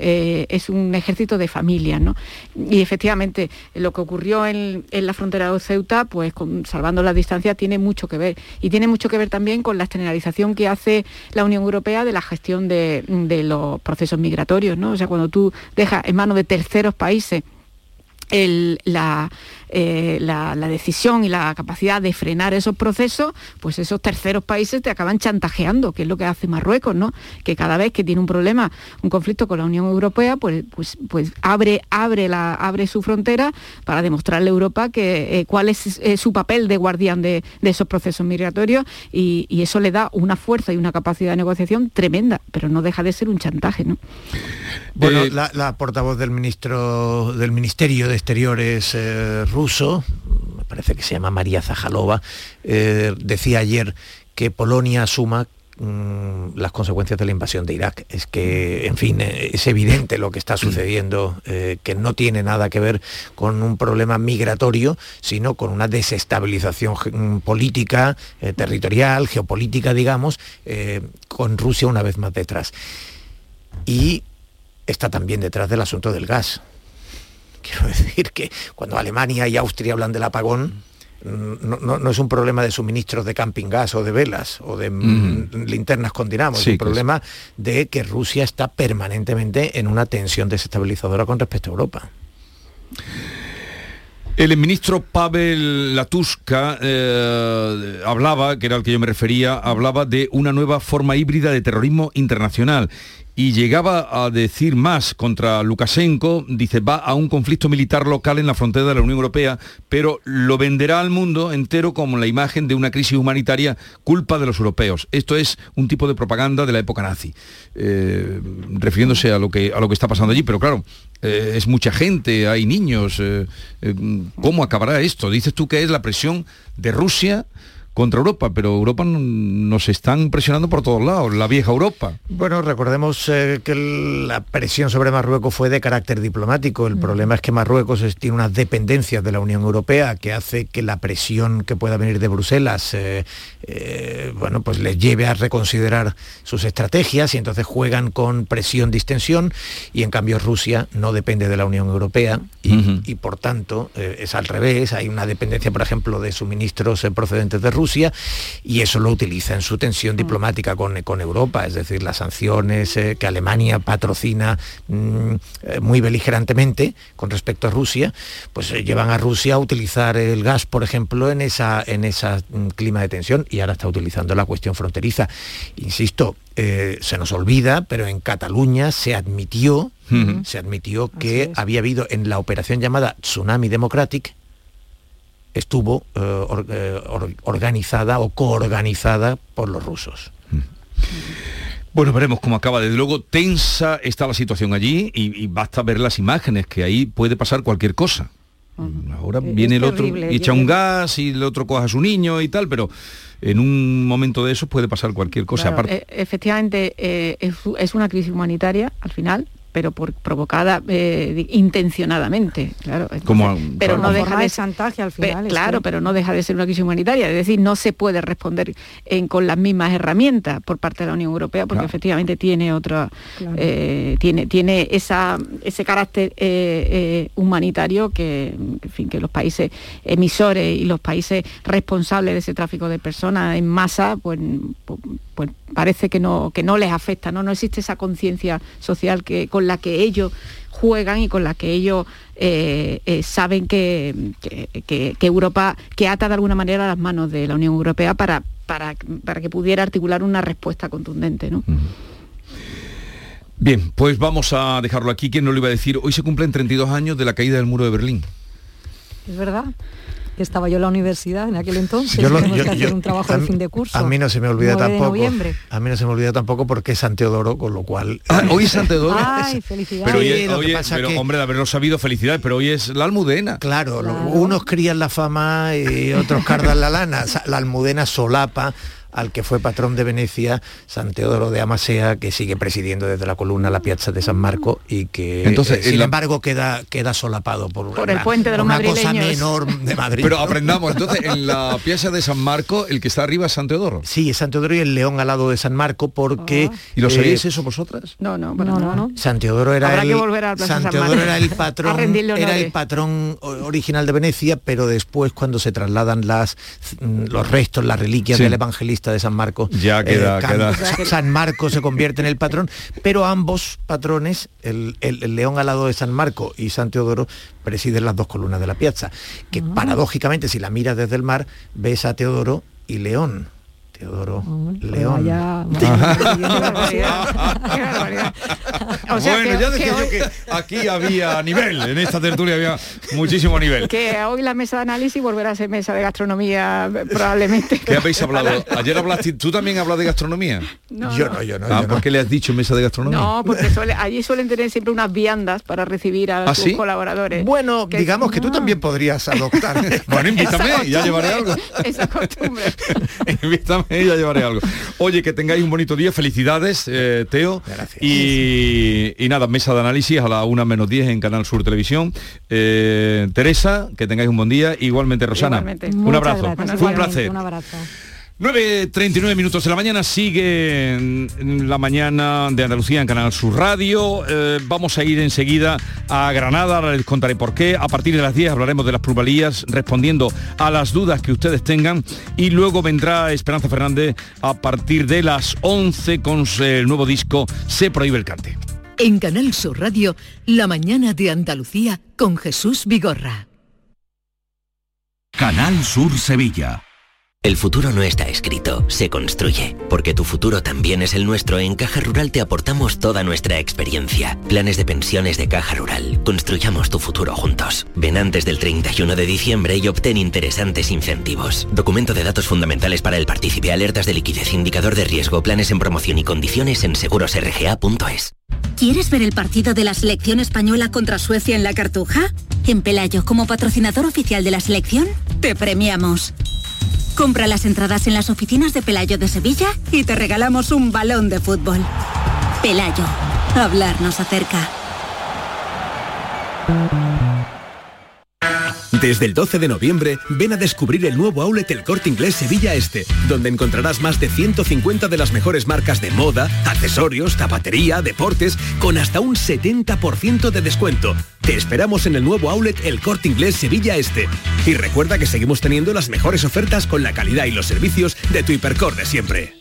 es un ejército de familias, ¿no? Y efectivamente lo que ocurrió en, en la frontera de Ceuta, pues con, salvando las distancias, tiene mucho que ver. Y tiene mucho que ver también con la externalización que hace la Unión Europea de la gestión de, de los procesos migratorios, ¿no? O sea, cuando tú dejas en manos de terceros países. El, la, eh, la, la, decisión y la capacidad de frenar esos procesos, pues esos terceros países te acaban chantajeando, que es lo que hace Marruecos, ¿no? Que cada vez que tiene un problema, un conflicto con la Unión Europea, pues, pues, pues abre, abre, la, abre su frontera para demostrarle a Europa que, eh, cuál es eh, su papel de guardián de, de esos procesos migratorios y, y, eso le da una fuerza y una capacidad de negociación tremenda, pero no deja de ser un chantaje, ¿no? Bueno, la, la, portavoz del ministro del Ministerio de Exteriores ruso, me parece que se llama María Zajalova, eh, decía ayer que Polonia asuma mm, las consecuencias de la invasión de Irak. Es que, en fin, eh, es evidente lo que está sucediendo, eh, que no tiene nada que ver con un problema migratorio, sino con una desestabilización mm, política, territorial, geopolítica, digamos, con Rusia una vez más detrás. Y está también detrás del asunto del gas. Quiero decir que cuando Alemania y Austria hablan del apagón, no, es un problema de suministros de camping gas o de velas o de mm, linternas con dinamo, es un problema de que Rusia está permanentemente en una tensión desestabilizadora con respecto a Europa. El ministro Pavel Latuska eh, hablaba, que era al que yo me refería, hablaba de una nueva forma híbrida de terrorismo internacional y llegaba a decir más contra Lukashenko, dice, va a un conflicto militar local en la frontera de la Unión Europea, pero lo venderá al mundo entero como la imagen de una crisis humanitaria culpa de los europeos. Esto es un tipo de propaganda de la época nazi, eh, refiriéndose a lo, que, a lo que está pasando allí, pero claro, eh, es mucha gente, hay niños, eh, ¿cómo acabará esto? Dices tú que es la presión de Rusia contra Europa, pero Europa nos están presionando por todos lados, la vieja Europa. Bueno, recordemos eh, que la presión sobre Marruecos fue de carácter diplomático. El mm. problema es que Marruecos tiene unas dependencias de la Unión Europea que hace que la presión que pueda venir de Bruselas, eh, eh, bueno, pues les lleve a reconsiderar sus estrategias y entonces juegan con presión, distensión y en cambio Rusia no depende de la Unión Europea y, y por tanto es al revés. Hay una dependencia, por ejemplo, de suministros procedentes de Rusia Rusia y eso lo utiliza en su tensión diplomática con, con Europa, es decir, las sanciones eh, que Alemania patrocina mm, eh, muy beligerantemente con respecto a Rusia, pues eh, llevan a Rusia a utilizar el gas, por ejemplo, en esa, en esa mm, clima de tensión y ahora está utilizando la cuestión fronteriza. Insisto, se nos olvida, pero en Cataluña se admitió, se admitió que había habido en la operación llamada Tsunami Democratic, estuvo eh, eh, organizada o coorganizada por los rusos. Mm. Bueno, veremos cómo acaba. Desde luego, tensa está la situación allí y, basta ver las imágenes, que ahí puede pasar cualquier cosa. Ahora viene el otro y echa un gas y el otro coja a su niño y tal, pero en un momento de eso puede pasar cualquier cosa. E, efectivamente, eh, es, una crisis humanitaria al final, pero por, provocada eh, intencionadamente, claro. pero no deja de chantaje al final. claro, pero no deja de ser una crisis humanitaria, es decir, no se puede responder con las mismas herramientas por parte de la Unión Europea porque efectivamente tiene otra, eh, tiene tiene esa ese carácter eh, humanitario que, fin, que los países emisores y los países responsables de ese tráfico de personas en masa, pues, pues, pues parece que no que no les afecta, no no existe esa conciencia social que con la que ellos juegan y con la que ellos eh, eh, saben que, que, Europa, que ata de alguna manera las manos de la Unión Europea para, para, para que pudiera articular una respuesta contundente. ¿no? Bien, pues vamos a dejarlo aquí. ¿Quién no lo iba a decir? Hoy se cumplen 32 años de la caída del muro de Berlín. Es verdad estaba yo en la universidad en aquel entonces, yo que hacer un trabajo de fin de curso. A mí no se me olvida tampoco. A mí no se me olvida tampoco porque es San Teodoro, con lo cual. Ah, hoy es San Teodoro. Ay, felicidades. Pero, hoy, hombre, de haberlo sabido, felicidades, pero hoy es la almudena. Claro, unos crían la fama y otros cardan la lana. La almudena solapa al que fue patrón de Venecia, San Teodoro de Amasea, que sigue presidiendo desde la columna la Piazza de San Marco y que, Entonces, eh, sin embargo, queda, queda solapado por, por el puente de los una cosa menor de Madrid. Pero aprendamos, entonces, en la Piazza de San Marco, el que está arriba es San Teodoro. Sí, es San Teodoro y el león al lado de San Marco, porque... Ah. ¿Y lo sabéis eh, eso vosotras? No, no, no, no, San Teodoro era el, San Teodoro era el patrón, era el patrón original de Venecia, pero después cuando se trasladan las, los restos, las reliquias del evangelista de San Marcos. Ya queda, eh, San Marcos se convierte en el patrón, pero ambos patrones, el, león al lado de San Marco y San Teodoro, presiden las dos columnas de la piazza, que ah. paradójicamente si la miras desde el mar, ves a Teodoro y León. Teodoro León. bueno, ya decía yo que aquí había nivel, en esta tertulia había muchísimo nivel. Que hoy la mesa de análisis volverá a ser mesa de gastronomía probablemente. ¿Qué habéis hablado? Ayer hablaste, ¿tú también hablas de gastronomía? yo no, yo no. Ah, ¿por qué le has dicho mesa de gastronomía? No, porque allí suelen tener siempre unas viandas para recibir a ¿Ah, sus colaboradores. Bueno, digamos que tú también podrías adoptar. bueno, invítame, ya llevaré algo. Esa costumbre. invítame ya llevaré algo. Oye, que tengáis un bonito día, felicidades, eh, Teo. Gracias. Y, y nada, mesa de análisis a la una menos 10 en Canal Sur Televisión. Eh, Teresa, que tengáis un buen día. Igualmente, Rosana. Igualmente. Un Muchas abrazo. gracias, Fue un placer. Un abrazo. 9.39 minutos de la mañana, sigue en- la mañana de Andalucía en Canal Sur Radio. Eh, vamos a ir enseguida a Granada, ahora les contaré por qué. A partir de las 10 hablaremos de las plusvalías, respondiendo a las dudas que ustedes tengan. Y luego vendrá Esperanza Fernández a partir de las 11 con el nuevo disco Se prohíbe el cante. En Canal Sur Radio, La mañana de Andalucía con Jesús Vigorra. Canal Sur Sevilla. El futuro no está escrito, se construye. Porque tu futuro también es el nuestro, en Caja Rural te aportamos toda nuestra experiencia. Planes de pensiones de Caja Rural. Construyamos tu futuro juntos. Ven antes del 31 de diciembre y obtén interesantes incentivos. Documento de datos fundamentales para el partícipe, alertas de liquidez, indicador de riesgo, planes en promoción y condiciones en segurosrga.es. ¿Quieres ver el partido de la selección española contra Suecia en la Cartuja? En Pelayo, como patrocinador oficial de la selección, te premiamos. Compra las entradas en las oficinas de Pelayo de Sevilla y te regalamos un balón de fútbol. Pelayo, hablarnos acerca. Desde el 12 de noviembre, ven a descubrir el nuevo outlet El Corte Inglés Sevilla Este, donde encontrarás más de 150 de las mejores marcas de moda, accesorios, zapatería, deportes, con hasta un 70% de descuento. Te esperamos en el nuevo outlet El Corte Inglés Sevilla Este. Y recuerda que seguimos teniendo las mejores ofertas con la calidad y los servicios de tu hipercor de siempre.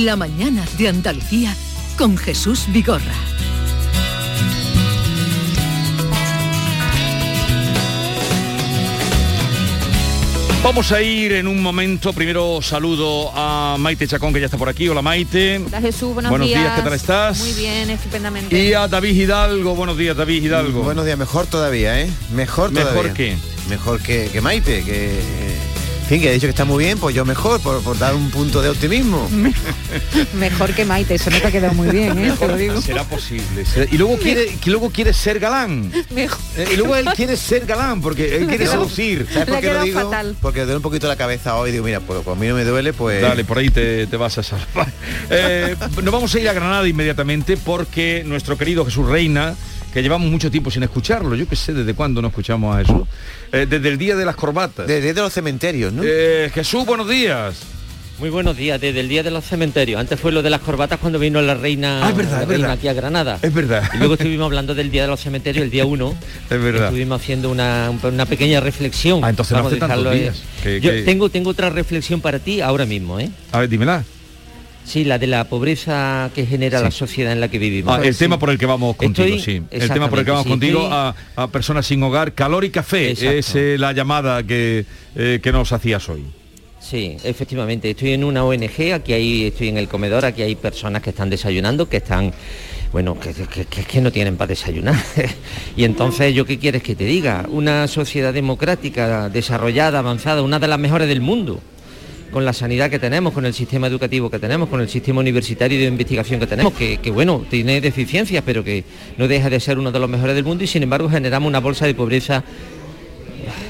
La mañana de Andalucía con Jesús Vigorra. Vamos a ir en un momento. Primero saludo a Maite Chacón, que ya está por aquí. Hola Maite. Hola Jesús, buenos, Buenos días, ¿qué tal estás? Muy bien, estupendamente. Y a David Hidalgo. Buenos días, David Hidalgo. Buenos días, mejor todavía, ¿eh? Mejor todavía. ¿Mejor qué? Mejor que, que Maite, que... Fin, que ha dicho que está muy bien, pues yo mejor, por, por dar un punto de optimismo. Mejor que Maite, eso no te ha quedado muy bien, ¿eh? Te lo digo. Será posible. será- Y luego quiere, que luego quiere ser galán. Mejor. Eh, Y luego él quiere ser galán porque él quiere seducir. ¿Sabes por qué lo digo? Porque me duele un poquito la cabeza hoy. Digo, mira, pues como a mí no me duele, pues... Dale, por ahí te, te vas a salvar. Eh, nos vamos a ir a Granada inmediatamente porque nuestro querido Jesús Reina, que llevamos mucho tiempo sin escucharlo, yo que sé desde cuándo no escuchamos a Jesús, eh, desde el día de las corbatas. Desde los cementerios, ¿no? Eh, Jesús, buenos días. Muy buenos días, desde el día de los cementerios. Antes fue lo de las corbatas cuando vino la reina, Ah, es verdad, la es reina verdad. aquí a Granada. Es verdad. Y luego estuvimos hablando del día de los cementerios, el día 1. Es verdad. Estuvimos haciendo una, una pequeña reflexión. Ah, entonces no Vamos a hace tantos días. Que- Yo que- Tengo, tengo otra reflexión para ti ahora mismo, ¿eh? A ver, dímela. Sí, la de la pobreza que genera la sociedad en la que vivimos. Ah, el tema por el que vamos contigo, Estoy- sí. El tema por el que vamos sí, contigo a, a personas sin hogar, calor y café. Exacto. Es eh, la llamada que, eh, que nos hacías hoy. Sí, efectivamente. Estoy en una ONG, aquí hay, estoy en el comedor, aquí hay personas que están desayunando, que están, bueno, que, que- que- que no tienen para desayunar. y entonces, ¿yo qué quieres que te diga? Una sociedad democrática, desarrollada, avanzada, una de las mejores del mundo con la sanidad que tenemos, con el sistema educativo que tenemos, con el sistema universitario de investigación que tenemos, que, bueno, tiene deficiencias, pero que no deja de ser uno de los mejores del mundo y sin embargo generamos una bolsa de pobreza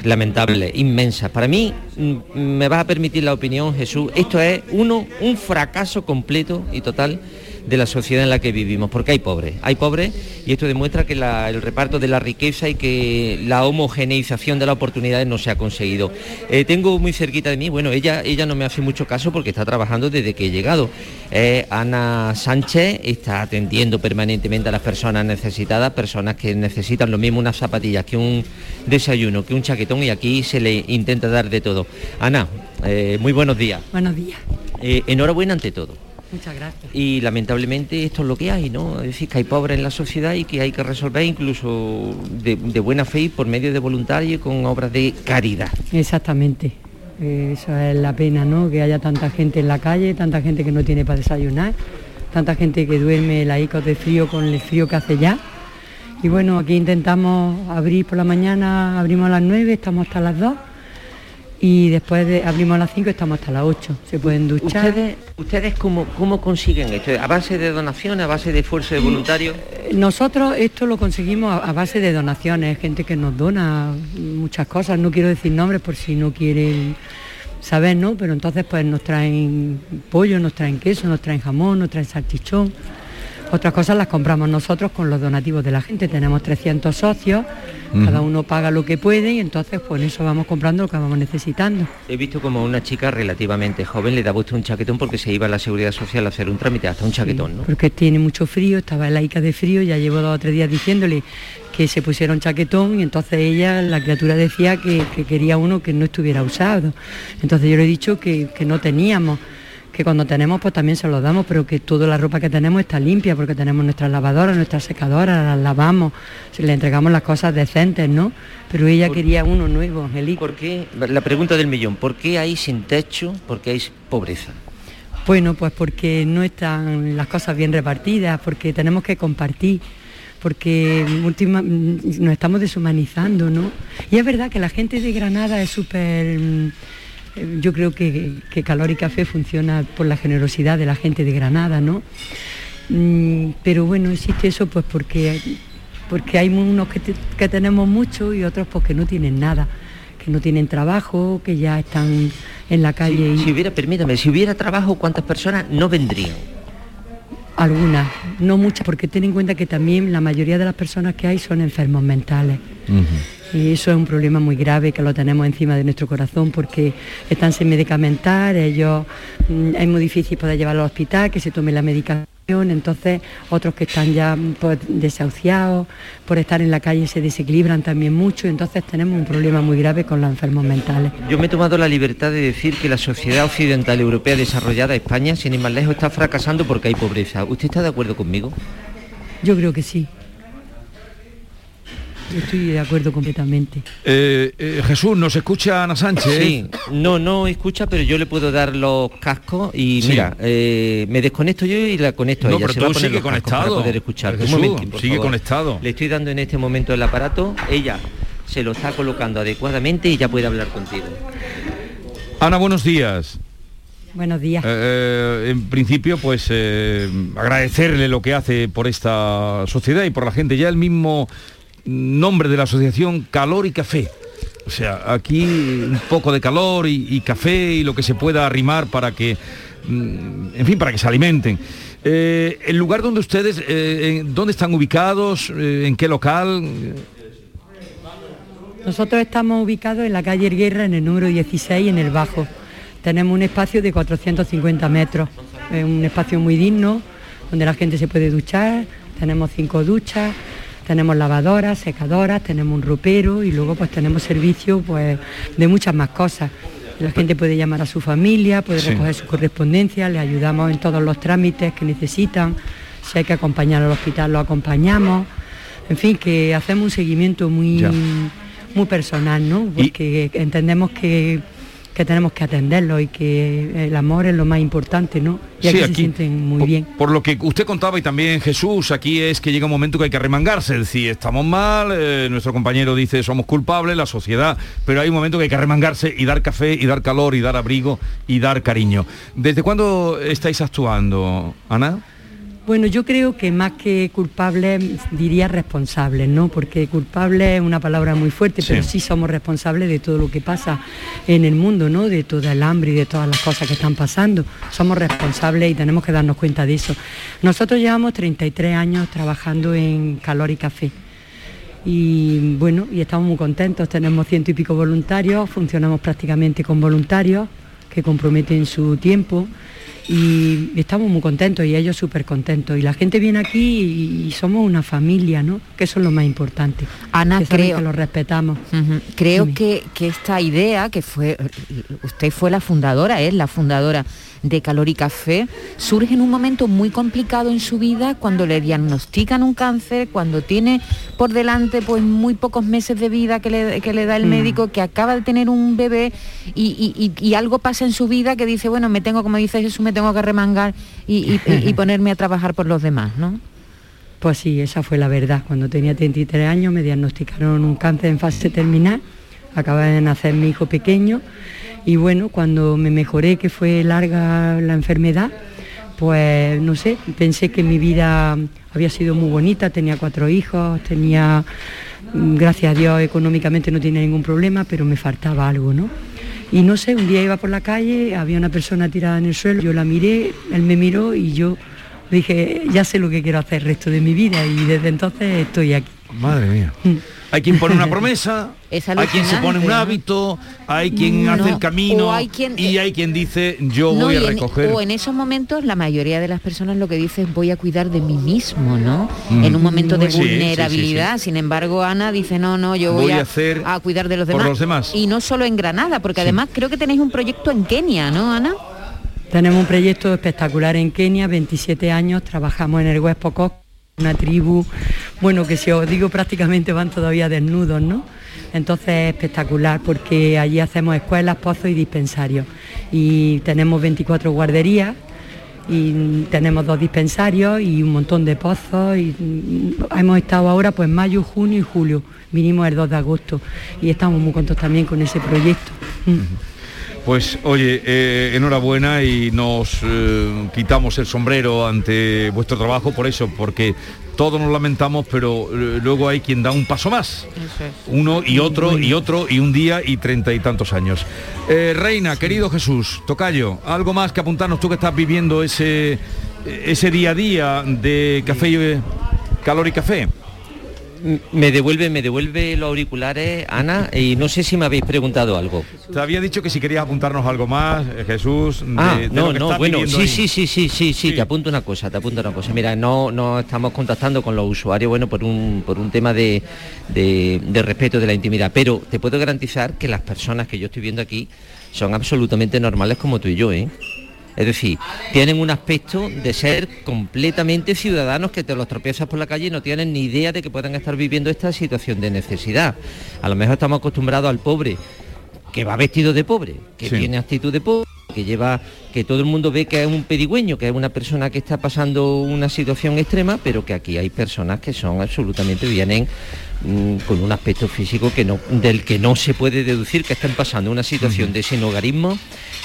lamentable, inmensa. Para mí, mm, me vas a permitir la opinión, Jesús, esto es uno, un fracaso completo y total de la sociedad en la que vivimos, porque hay pobres, hay pobres y esto demuestra que la- el reparto de la riqueza y que la homogeneización de las oportunidades no se ha conseguido. Eh, tengo muy cerquita de mí, bueno, ella, ella no me hace mucho caso porque está trabajando desde que he llegado. Eh, Ana Sánchez está atendiendo permanentemente a las personas necesitadas, personas que necesitan lo mismo unas zapatillas que un desayuno, que un chaquetón y aquí se le intenta dar de todo. Ana, eh, muy buenos días. Buenos días. Eh, enhorabuena ante todo. Muchas gracias. Y lamentablemente esto es lo que hay, ¿no? Es decir, que hay pobres en la sociedad y que hay que resolver incluso de, buena fe y por medio de voluntarios con obras de caridad. Exactamente. Eso es la pena, ¿no? Que haya tanta gente en la calle, tanta gente que no tiene para desayunar, tanta gente que duerme la icos de frío con el frío que hace ya. Y bueno, aquí intentamos abrir por la mañana, abrimos a las 9, estamos hasta las 2 y después de, abrimos a las 5 y estamos hasta las 8. Se pueden duchar. ¿Ustedes, ustedes cómo, cómo consiguen esto? ¿A base de donaciones, a base de esfuerzo de voluntarios? Eh, nosotros esto lo conseguimos a, base de donaciones, gente que nos dona muchas cosas, no quiero decir nombres por si no quieren saber, ¿no? Pero entonces pues nos traen pollo, nos traen queso, nos traen jamón, nos traen salchichón. Otras cosas las compramos nosotros con los donativos de la gente. Tenemos 300 socios cada uno paga lo que puede y entonces pues eso vamos comprando lo que vamos necesitando. He visto como una chica relativamente joven le da usted un chaquetón porque se iba a la seguridad social a hacer un trámite, hasta un chaquetón, ¿no? Porque tiene mucho frío, estaba en la ICA de frío, ya llevo dos o tres días diciéndole que se pusiera un chaquetón y entonces ella, la criatura decía que, quería uno que no estuviera usado. Entonces yo le he dicho que, que no teníamos que cuando tenemos pues también se lo damos, pero que toda la ropa que tenemos está limpia porque tenemos nuestras lavadoras, nuestras secadoras, las lavamos, le entregamos las cosas decentes, ¿no? Pero ella quería uno nuevo, Angelique. ¿Por qué? La pregunta del millón, ¿por qué hay sin techo? ¿Por qué hay pobreza? Bueno, pues porque no están las cosas bien repartidas, porque tenemos que compartir porque última, nos estamos deshumanizando, ¿no? Y es verdad que la gente de Granada es súper yo creo que, que Calor y Café funciona por la generosidad de la gente de Granada, ¿no? Mm, pero bueno, existe eso pues porque, porque hay unos que, tenemos mucho y otros pues que no tienen nada, que no tienen trabajo, que ya están en la calle. Si, hubiera, permítame, si hubiera trabajo, ¿cuántas personas no vendrían? Algunas, no muchas, porque ten en cuenta que también la mayoría de las personas que hay son enfermos mentales. Y eso es un problema muy grave que lo tenemos encima de nuestro corazón porque están sin medicamentar, ellos mm, es muy difícil poder llevarlo al hospital, que se tome la medicación, entonces otros que están ya pues, desahuciados, por estar en la calle se desequilibran también mucho, entonces tenemos un problema muy grave con los enfermos mentales. Yo me he tomado la libertad de decir que la sociedad occidental europea desarrollada, España, sin ir más lejos, está fracasando porque hay pobreza. ¿Usted está de acuerdo conmigo? Yo creo que sí estoy de acuerdo completamente. Eh, eh, Jesús, ¿nos escucha Ana Sánchez? Sí, no, no escucha, pero yo le puedo dar los cascos y mira, eh, me desconecto yo y la conecto no, a ella. Pero tú sigue conectado. Para poder escuchar. sigue conectado. Le estoy dando en este momento el aparato, ella se lo está colocando adecuadamente y ya puede hablar contigo. Ana, buenos días. Buenos días. en principio, pues agradecerle lo que hace por esta sociedad y por la gente. Ya el mismo nombre de la asociación Calor y Café. O sea, aquí un poco de calor y, café y lo que se pueda arrimar para que, mm, en fin, para que se alimenten. Eh, el lugar donde ustedes, eh, ¿dónde están ubicados? Eh, ¿En qué local? Nosotros estamos ubicados en la calle Guerra, en el número 16, en el Bajo. Tenemos un espacio de 450 metros, un espacio muy digno, donde la gente se puede duchar, tenemos cinco duchas, tenemos lavadoras, secadoras, tenemos un ropero y luego pues tenemos servicio pues de muchas más cosas. La gente puede llamar a su familia, puede recoger su correspondencia, le ayudamos en todos los trámites que necesitan. Si hay que acompañar al hospital, lo acompañamos. En fin, que hacemos un seguimiento muy, muy personal, ¿no? Porque entendemos que que tenemos que atenderlo y que el amor es lo más importante, ¿no? Y aquí, se sienten muy bien. Por lo que usted contaba y también Jesús, aquí es que llega un momento que hay que remangarse, es decir, estamos mal, eh, nuestro compañero dice somos culpables, la sociedad, pero hay un momento que hay que remangarse y dar café y dar calor y dar abrigo y dar cariño. ¿Desde cuándo estáis actuando, Ana? Bueno, yo creo que más que culpable diría responsable, ¿no? Porque culpable es una palabra muy fuerte, pero sí somos responsables de todo lo que pasa en el mundo, ¿no? De todo el hambre y de todas las cosas que están pasando. Somos responsables y tenemos que darnos cuenta de eso. Nosotros llevamos 33 años trabajando en calor y café. Y bueno, y estamos muy contentos, tenemos ciento y pico voluntarios, funcionamos prácticamente con voluntarios, que comprometen su tiempo y estamos muy contentos y ellos súper contentos. Y la gente viene aquí y, somos una familia, ¿no? Que eso es lo más importante. Ana, que creo que lo respetamos. Creo que, que esta idea, que fue, usted fue la fundadora, es la fundadora de Calor y Café surge en un momento muy complicado en su vida cuando le diagnostican un cáncer, cuando tiene por delante pues muy pocos meses de vida que le, da el mm. médico, que acaba de tener un bebé y, algo pasa en su vida que dice, bueno, me tengo, como dice Jesús, me tengo que remangar y, ponerme a trabajar por los demás, ¿no? Pues sí, esa fue la verdad. Cuando tenía 33 años me diagnosticaron un cáncer en fase terminal, acaba de nacer mi hijo pequeño y bueno, cuando me mejoré, que fue larga la enfermedad, pues no sé, pensé que mi vida había sido muy bonita, tenía cuatro hijos, tenía, mm, gracias a Dios económicamente no tenía ningún problema, pero me faltaba algo, ¿no? Y no sé, un día iba por la calle, había una persona tirada en el suelo, yo la miré, él me miró y yo dije, ya sé lo que quiero hacer el resto de mi vida y desde entonces estoy aquí. Madre mía. Mm. Hay quien pone una promesa, hay quien se pone un hábito, hay quien hace el camino y hay quien dice yo voy a recoger. o en esos momentos la mayoría de las personas lo que dice es voy a cuidar de mí mismo, ¿no? Mm. En un momento de vulnerabilidad. Sin embargo, Ana dice no, no, yo voy, a, hacer a, cuidar de los demás. los demás. Y no solo en Granada, porque además creo que tenéis un proyecto en Kenia, ¿no, Ana? Tenemos un proyecto espectacular en Kenia, 27 años, trabajamos en el West Pocos una tribu, bueno, que si os digo prácticamente van todavía desnudos, ¿no? Entonces es espectacular porque allí hacemos escuelas, pozos y dispensarios. Y tenemos 24 guarderías y tenemos dos dispensarios y un montón de pozos y hemos estado ahora pues mayo, junio y julio. Vinimos el 2 de agosto y estamos muy contentos también con ese proyecto. Pues oye, eh, enhorabuena y nos eh, quitamos el sombrero ante vuestro trabajo por eso, porque todos nos lamentamos, pero eh, luego hay quien da un paso más. Uno y otro y otro y un día y treinta y tantos años. Reina, querido Jesús, Tocayo, algo más que apuntarnos tú que estás viviendo ese, ese día a día de café y calor y café me devuelve, me devuelve los auriculares, Ana, y no sé si me habéis preguntado algo. Te había dicho que si querías apuntarnos algo más, eh, Jesús. ah, no, no, bueno, sí, sí, sí, sí, sí, sí, te apunto una cosa, te apunto una cosa. Mira, no, no estamos contactando con los usuarios, bueno, por un, por un tema de, de respeto de la intimidad, pero te puedo garantizar que las personas que yo estoy viendo aquí son absolutamente normales como tú y yo, ¿eh? Es decir, tienen un aspecto de ser completamente ciudadanos que te los tropiezas por la calle y no tienen ni idea de que puedan estar viviendo esta situación de necesidad. A lo mejor estamos acostumbrados al pobre que va vestido de pobre, que tiene actitud de pobre, que lleva, que todo el mundo ve que es un pedigüeño, que es una persona que está pasando una situación extrema, pero que aquí hay personas que son absolutamente, vienen mm, con un aspecto físico que no, del que no se puede deducir que estén pasando una situación de sinogarismo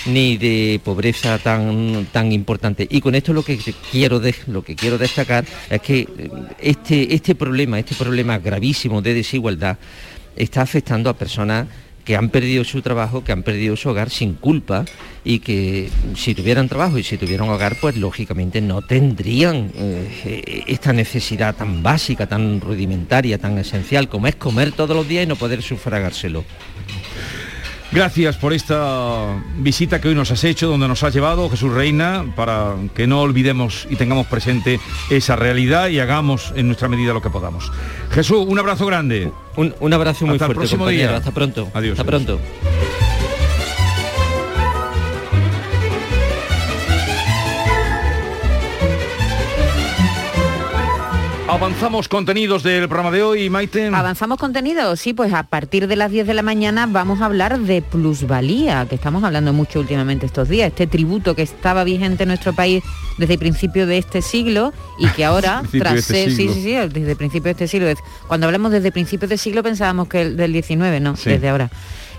ni de pobreza tan, tan importante. Y con esto lo que quiero, lo que quiero destacar es que eh, este, este problema, este problema gravísimo de desigualdad, está afectando a personas que han perdido su trabajo, que han perdido su hogar sin culpa y que si tuvieran trabajo y si tuvieran hogar, pues lógicamente no tendrían eh, esta necesidad tan básica, tan rudimentaria, tan esencial como es comer todos los días y no poder sufragárselo. Gracias por esta visita que hoy nos has hecho, donde nos has llevado, Jesús Reina, para que no olvidemos y tengamos presente esa realidad y hagamos en nuestra medida lo que podamos. Jesús, un abrazo grande. Un, abrazo muy fuerte, el próximo Día. Hasta pronto. Adiós. Hasta pronto. Avanzamos contenidos del programa de hoy, Maite. Avanzamos contenidos, sí, pues a partir de las 10 de la mañana vamos a hablar de plusvalía, que estamos hablando mucho últimamente estos días, este tributo que estaba vigente en nuestro país desde el principio de este siglo y que ahora, tras este sí, sí, sí, desde el principio de este siglo, cuando hablamos desde principios de siglo pensábamos que el del 19, no, desde ahora.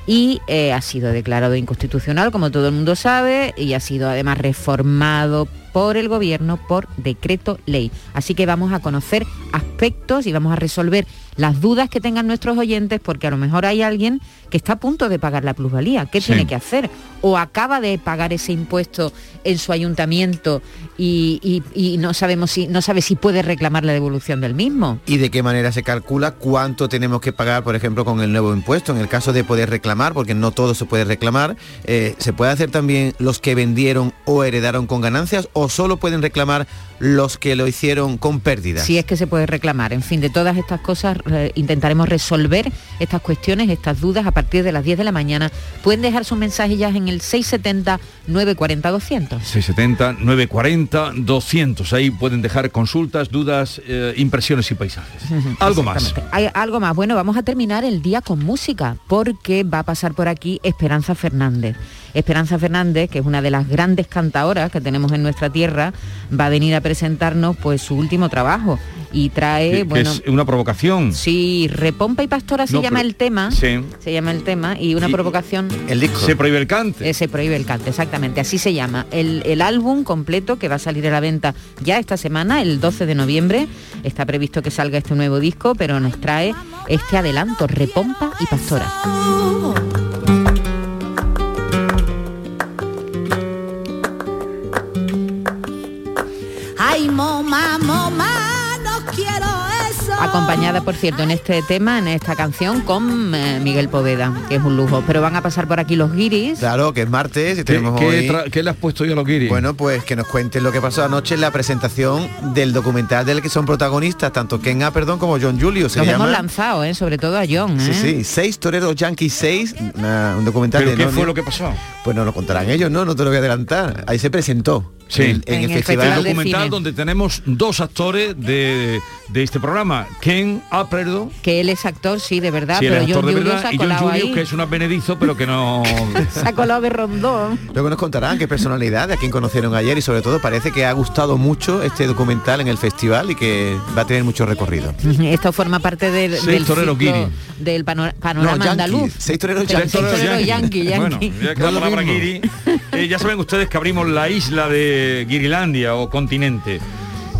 Y eh, ha sido declarado inconstitucional, como todo el mundo sabe, y ha sido además reformado por el gobierno por decreto ley. Así que vamos a conocer aspectos y vamos a resolver las dudas que tengan nuestros oyentes, porque a lo mejor hay alguien que está a punto de pagar la plusvalía. ¿Qué tiene que hacer? O acaba de pagar ese impuesto en su ayuntamiento y, no sabemos si no sabe si puede reclamar la devolución del mismo. ¿Y de qué manera se calcula cuánto tenemos que pagar, por ejemplo, con el nuevo impuesto? En el caso de poder reclamar, porque no todo se puede reclamar, eh, ¿se puede hacer también los que vendieron o heredaron con ganancias o solo pueden reclamar los que lo hicieron con pérdidas? Si es que se puede reclamar. En fin, de todas estas cosas eh, intentaremos resolver estas cuestiones, estas dudas a partir de las 10 de la mañana. Pueden dejar sus mensajes ya en el 670 940 200. 670 940 200. Ahí pueden dejar consultas, dudas, eh, impresiones y paisajes. algo más. Hay algo más. Bueno, vamos a terminar el día con música porque va a pasar por aquí Esperanza Fernández. Esperanza Fernández, que es una de las grandes cantadoras que tenemos en nuestra tierra, va a venir a presentarnos pues su último trabajo. Y trae bueno es una provocación. Sí repompa y pastora se llama el tema. sí. se llama el tema y una provocación el disco. Se prohíbe el cante. Eh, se prohíbe el cante exactamente así se llama. El, el, álbum completo que va a salir a la venta ya esta semana el 12 de noviembre. Está previsto que salga este nuevo disco pero nos trae este adelanto repompa y pastora Acompañada, por cierto, en este tema, en esta canción, con eh, Miguel Poveda, que es un lujo. Pero van a pasar por aquí los guiris. Claro, que es martes y tenemos ¿Qué, le has puesto yo a los guiris? Bueno, pues que nos cuenten lo que pasó anoche en la presentación del documental del que son protagonistas, tanto Ken A, perdón, como John Julio. Se hemos lanzado, ¿eh? sobre todo a John. Sí, sí, seis toreros yankees, seis, un documental ¿Pero qué fue lo que pasó? Pues no lo contarán ellos, ¿no? No te lo voy a adelantar. Ahí se presentó. Sí, en, el, festival, documental donde tenemos dos actores de, este programa, Ken Aperdo, que él es actor, sí, de verdad, pero John de verdad, y John Julio, que es un advenedizo, pero que no... se ha colado de rondón. Luego nos contarán qué personalidad, a quien conocieron ayer y sobre todo parece que ha gustado mucho este documental en el festival y que va a tener mucho recorrido. Esto forma parte del, del, del panorama andaluz. Seis toreros yanqui. Bueno, ya que la palabra guiri, eh, ya saben ustedes que abrimos la isla de Guirilandia o continente.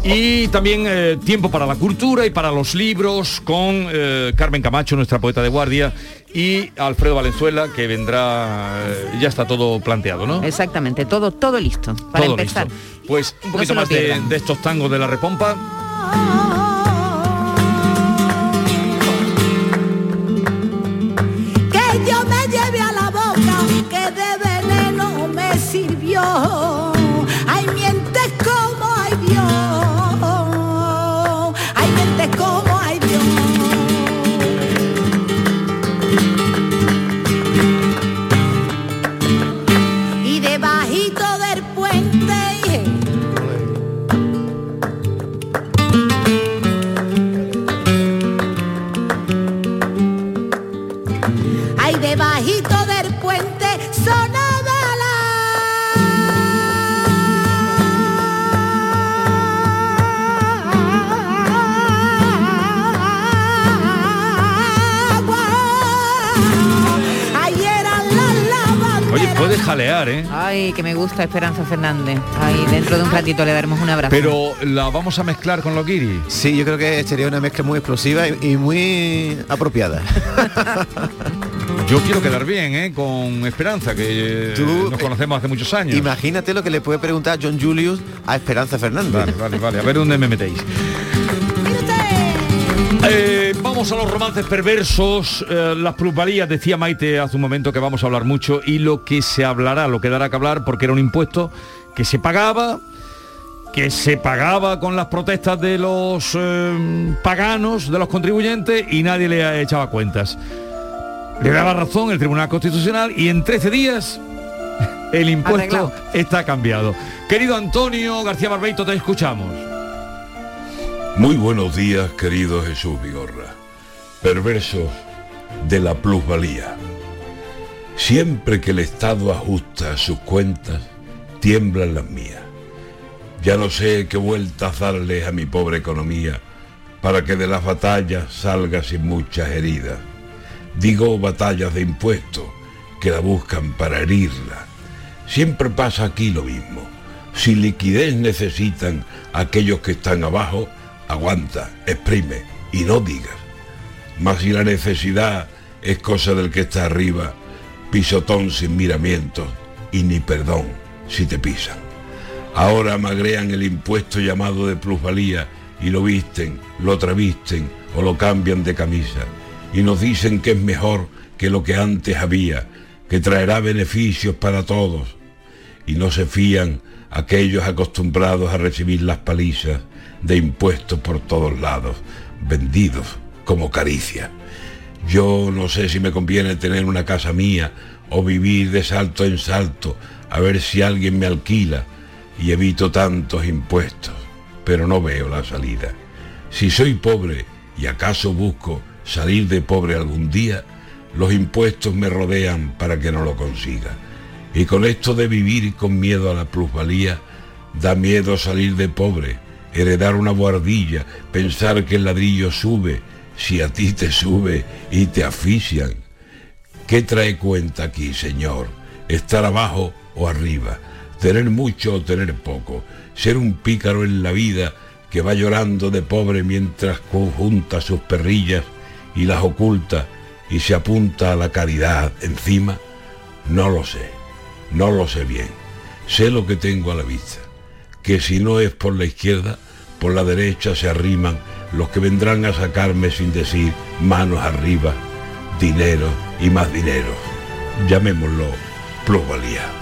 Y también eh, tiempo para la cultura y para los libros con eh, Carmen Camacho, nuestra poeta de guardia, y Alfredo Valenzuela, que vendrá, eh, ya está todo planteado, ¿no? Exactamente, todo, todo listo para empezar. Pues un poquito más de, de estos tangos de la repompa. Gusta Esperanza Fernández. Ay, dentro de un ratito le daremos un abrazo. Pero la vamos a mezclar con los guiri. Sí, yo creo que sería una mezcla muy explosiva y, muy apropiada. Yo quiero quedar bien, ¿eh? Con Esperanza, que Tú, nos conocemos hace muchos años. Imagínate lo que le puede preguntar John Julius a Esperanza Fernández. Vale, vale, vale. A ver dónde me metéis. Eh, vamos a los romances perversos, eh, las plusvalías, decía Maite hace un momento que vamos a hablar mucho, y lo que se hablará, lo que dará que hablar, porque era un impuesto que se pagaba, que se pagaba con las protestas de los eh, paganos, de los contribuyentes, y nadie le echaba cuentas. Le daba razón el Tribunal Constitucional y en 13 días el impuesto está cambiado. Querido Antonio García Barbeito, te escuchamos. Muy buenos días, querido Jesús Vigorra. Perversos de la plusvalía. Siempre que el Estado ajusta sus cuentas, tiemblan las mías. Ya no sé qué vueltas darle a mi pobre economía para que de las batallas salga sin muchas heridas. Digo batallas de impuestos que la buscan para herirla. Siempre pasa aquí lo mismo Si liquidez necesitan aquellos que están abajo, aguanta, exprime y no digas. Mas si la necesidad es cosa del que está arriba, pisotón sin miramientos y ni perdón si te pisan. Ahora magrean el impuesto llamado de plusvalía y lo visten, lo travisten o lo cambian de camisa y nos dicen que es mejor que lo que antes había, que traerá beneficios para todos y no se fían aquellos acostumbrados a recibir las palizas de impuestos por todos lados, vendidos como caricia. Yo no sé si me conviene tener una casa mía o vivir de salto en salto a ver si alguien me alquila y evito tantos impuestos, pero no veo la salida. Si soy pobre y acaso busco salir de pobre algún día, los impuestos me rodean para que no lo consiga. Y con esto de vivir con miedo a la plusvalía, da miedo salir de pobre, heredar una guardilla, pensar que el ladrillo sube, si a ti te sube y te asfixian. ¿Qué trae cuenta aquí, Señor? ¿Estar abajo o arriba? ¿Tener mucho o tener poco? ¿Ser un pícaro en la vida que va llorando de pobre mientras conjunta sus perrillas y las oculta y se apunta a la caridad encima? No lo sé, no lo sé bien. Sé lo que tengo a la vista, que si no es por la izquierda, por la derecha se arriman los que vendrán a sacarme sin decir manos arriba, dinero y más dinero. Llamémoslo plusvalía.